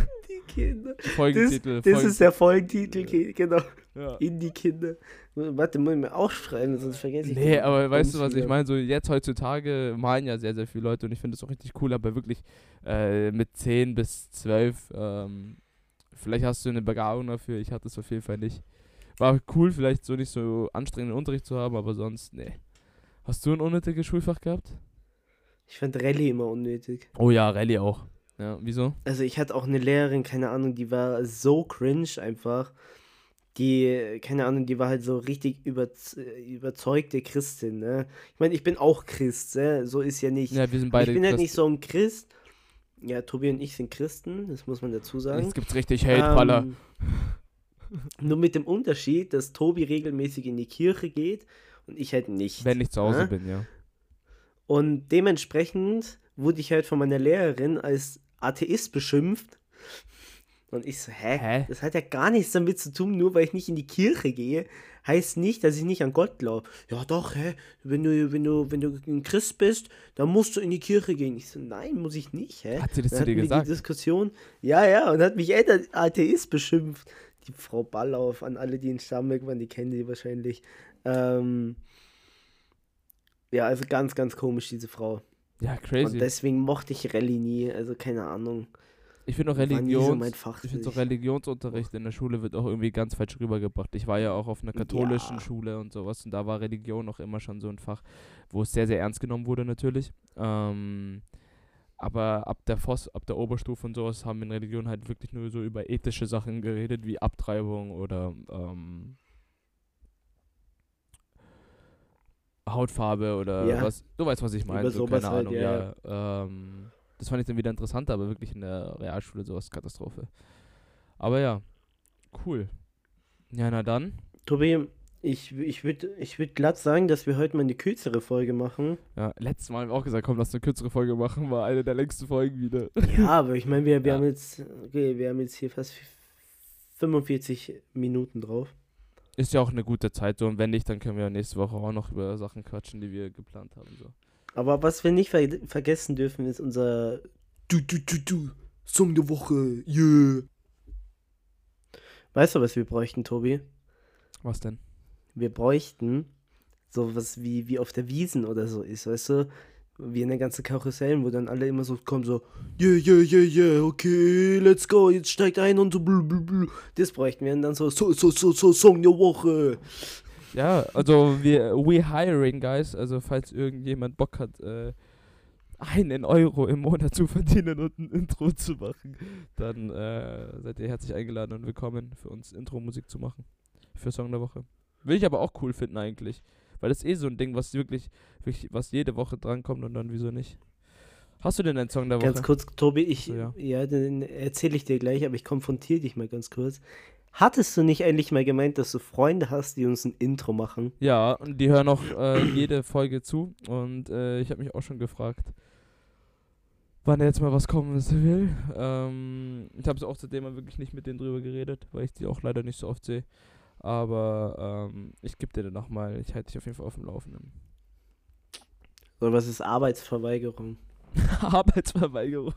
Indie-Kinder. Folgentitel. Das, das ist der Folgentitel, genau. Ja. Indie-Kinder. Warte, muss ich mir auch schreiben, sonst vergesse ich Nee, aber weißt du, was ich meine? So jetzt heutzutage malen ja sehr, sehr viele Leute und ich finde das auch richtig cool, aber wirklich äh, mit 10 bis 12, ähm, vielleicht hast du eine Begabung dafür, ich hatte es auf jeden Fall nicht. War cool, vielleicht so nicht so anstrengenden Unterricht zu haben, aber sonst, nee. Hast du ein unnötiges Schulfach gehabt? Ich fand Rallye immer unnötig. Oh ja, Rallye auch. Ja, wieso? Also ich hatte auch eine Lehrerin, keine Ahnung, die war so cringe einfach. Die, keine Ahnung, die war halt so richtig über, überzeugte Christin, ne? Ich meine, ich bin auch Christ, ne? So ist ja nicht. Ja, wir sind beide Ich bin halt nicht so ein Christ. Ja, Tobi und ich sind Christen, das muss man dazu sagen. Jetzt gibt's richtig Hate, Paller. Ähm, nur mit dem Unterschied, dass Tobi regelmäßig in die Kirche geht und ich halt nicht. Wenn ich zu Hause ja? Ne? bin, ja. Und dementsprechend wurde ich halt von meiner Lehrerin als Atheist beschimpft. Und ich so, hä? hä? Das hat ja gar nichts damit zu tun, nur weil ich nicht in die Kirche gehe, heißt nicht, dass ich nicht an Gott glaube. Ja doch, hä? Wenn du, wenn du, wenn du ein Christ bist, dann musst du in die Kirche gehen. Ich so, nein, muss ich nicht, hä? Hat sie das dann zu dir gesagt? Die Diskussion, ja, ja, und hat mich älter Atheist beschimpft. Die Frau Ballauf, an alle, die in Starnberg waren, die kennen die wahrscheinlich. Ähm, ja, also ganz, ganz komisch, diese Frau. Ja, crazy. Und deswegen mochte ich Rallye nie, also keine Ahnung. Ich finde auch Religions, so ich finde auch Religionsunterricht in der Schule wird auch irgendwie ganz falsch rübergebracht. Ich war ja auch auf einer katholischen ja. Schule und sowas und da war Religion auch immer schon so ein Fach, wo es sehr, sehr ernst genommen wurde natürlich. Ähm, aber ab der Voss, ab der Oberstufe und sowas haben wir in Religion halt wirklich nur so über ethische Sachen geredet, wie Abtreibung oder ähm, Hautfarbe oder ja. was. Du weißt, was ich meine. So, keine halt, Ahnung, ja. ja. Ähm, das fand ich dann wieder interessanter, aber wirklich in der Realschule sowas Katastrophe. Aber ja, cool. Ja, na dann. Tobi, ich, ich würde ich würd glatt sagen, dass wir heute mal eine kürzere Folge machen. Ja, letztes Mal haben wir auch gesagt, komm, lass eine kürzere Folge machen, war eine der längsten Folgen wieder. Ja, aber ich meine, wir, wir ja. haben jetzt, okay, wir haben jetzt hier fast 45 Minuten drauf. Ist ja auch eine gute Zeit so und wenn nicht, dann können wir nächste Woche auch noch über Sachen quatschen, die wir geplant haben. So. Aber was wir nicht ver vergessen dürfen, ist unser du, du, du, du, Song der Woche. Yeah. Weißt du, was wir bräuchten, Tobi? Was denn? Wir bräuchten sowas wie, wie auf der Wiesen oder so ist, weißt du? Wie in der ganzen Karussellen, wo dann alle immer so kommen, so, yeah, yeah, yeah, yeah, okay, let's go, jetzt steigt ein und so, blablabla. Das bräuchten wir und dann so, so, so, so, so, Song der Woche. Ja, also wir, we hiring, guys, also falls irgendjemand Bock hat, äh, einen Euro im Monat zu verdienen und ein Intro zu machen, dann äh, seid ihr herzlich eingeladen und willkommen für uns Intro-Musik zu machen. Für Song der Woche. Will ich aber auch cool finden eigentlich. Weil das ist eh so ein Ding, was wirklich, wirklich was jede Woche drankommt und dann wieso nicht. Hast du denn einen Song der Woche? Ganz kurz, Tobi, ich, So, ja. ja. den erzähle ich dir gleich, aber ich konfrontiere dich mal ganz kurz. Hattest du nicht eigentlich mal gemeint, dass du Freunde hast, die uns ein Intro machen? Ja, und die hören auch äh, jede Folge zu. Und äh, ich habe mich auch schon gefragt, wann jetzt mal was kommen will. Ähm, ich habe es auch zudem mal wirklich nicht mit denen drüber geredet, weil ich die auch leider nicht so oft sehe. Aber ähm, ich gebe dir dann nochmal, ich halte dich auf jeden Fall auf dem Laufenden. Oder was ist Arbeitsverweigerung? Arbeitsverweigerung.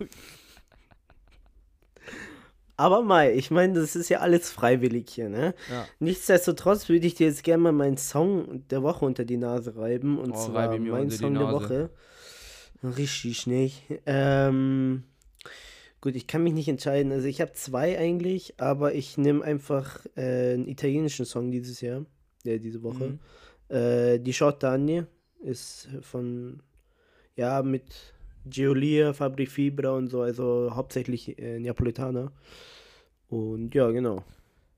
Aber Mai, ich meine, das ist ja alles freiwillig hier, ne? Ja. Nichtsdestotrotz würde ich dir jetzt gerne mal meinen Song der Woche unter die Nase reiben. Und Oh, zwar mein Song der. Woche. Richtig nicht. Ähm, gut, ich kann mich nicht entscheiden. Also ich habe zwei eigentlich, aber ich nehme einfach äh, einen italienischen Song dieses Jahr, der diese Woche. Mhm. Äh, die Short Anni ist von, ja, mit Geolia, Fabri Fibra und so, also hauptsächlich äh, Neapolitaner. Und ja, genau.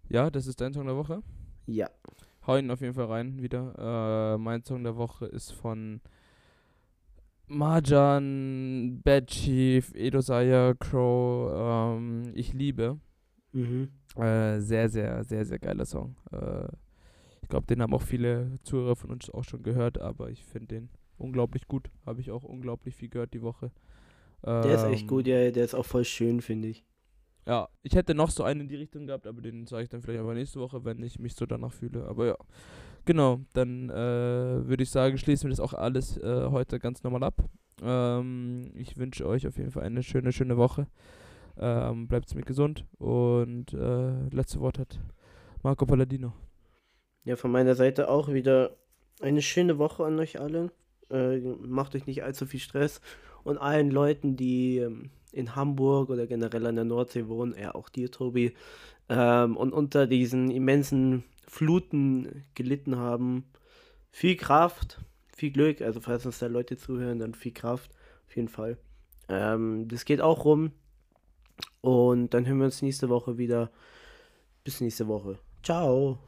Ja, das ist dein Song der Woche. Ja. Hau ihn auf jeden Fall rein wieder. Äh, mein Song der Woche ist von Marjan, Bad Chief, Edo Saya, Crow. Ähm, ich liebe. Mhm. Äh, sehr, sehr, sehr, sehr geiler Song. Äh, ich glaube, den haben auch viele Zuhörer von uns auch schon gehört, aber ich finde den unglaublich gut. Habe ich auch unglaublich viel gehört die Woche. Der ist echt Ähm, gut, ja, der ist auch voll schön, finde ich. Ja, ich hätte noch so einen in die Richtung gehabt, aber den sage ich dann vielleicht aber nächste Woche, wenn ich mich so danach fühle. Aber ja, genau, dann äh, würde ich sagen, schließen wir das auch alles äh, heute ganz normal ab. Ähm, ich wünsche euch auf jeden Fall eine schöne, schöne Woche. Ähm, bleibt mir gesund und äh, letzte Wort hat Marco Palladino. Ja, von meiner Seite auch wieder eine schöne Woche an euch alle. Äh, macht euch nicht allzu viel Stress. Und allen Leuten, die ähm, in Hamburg oder generell an der Nordsee wohnen, ja auch dir, Tobi, ähm, und unter diesen immensen Fluten gelitten haben, viel Kraft, viel Glück. Also, falls uns da Leute zuhören, dann viel Kraft, auf jeden Fall. Ähm, das geht auch rum. Und dann hören wir uns nächste Woche wieder. Bis nächste Woche. Ciao.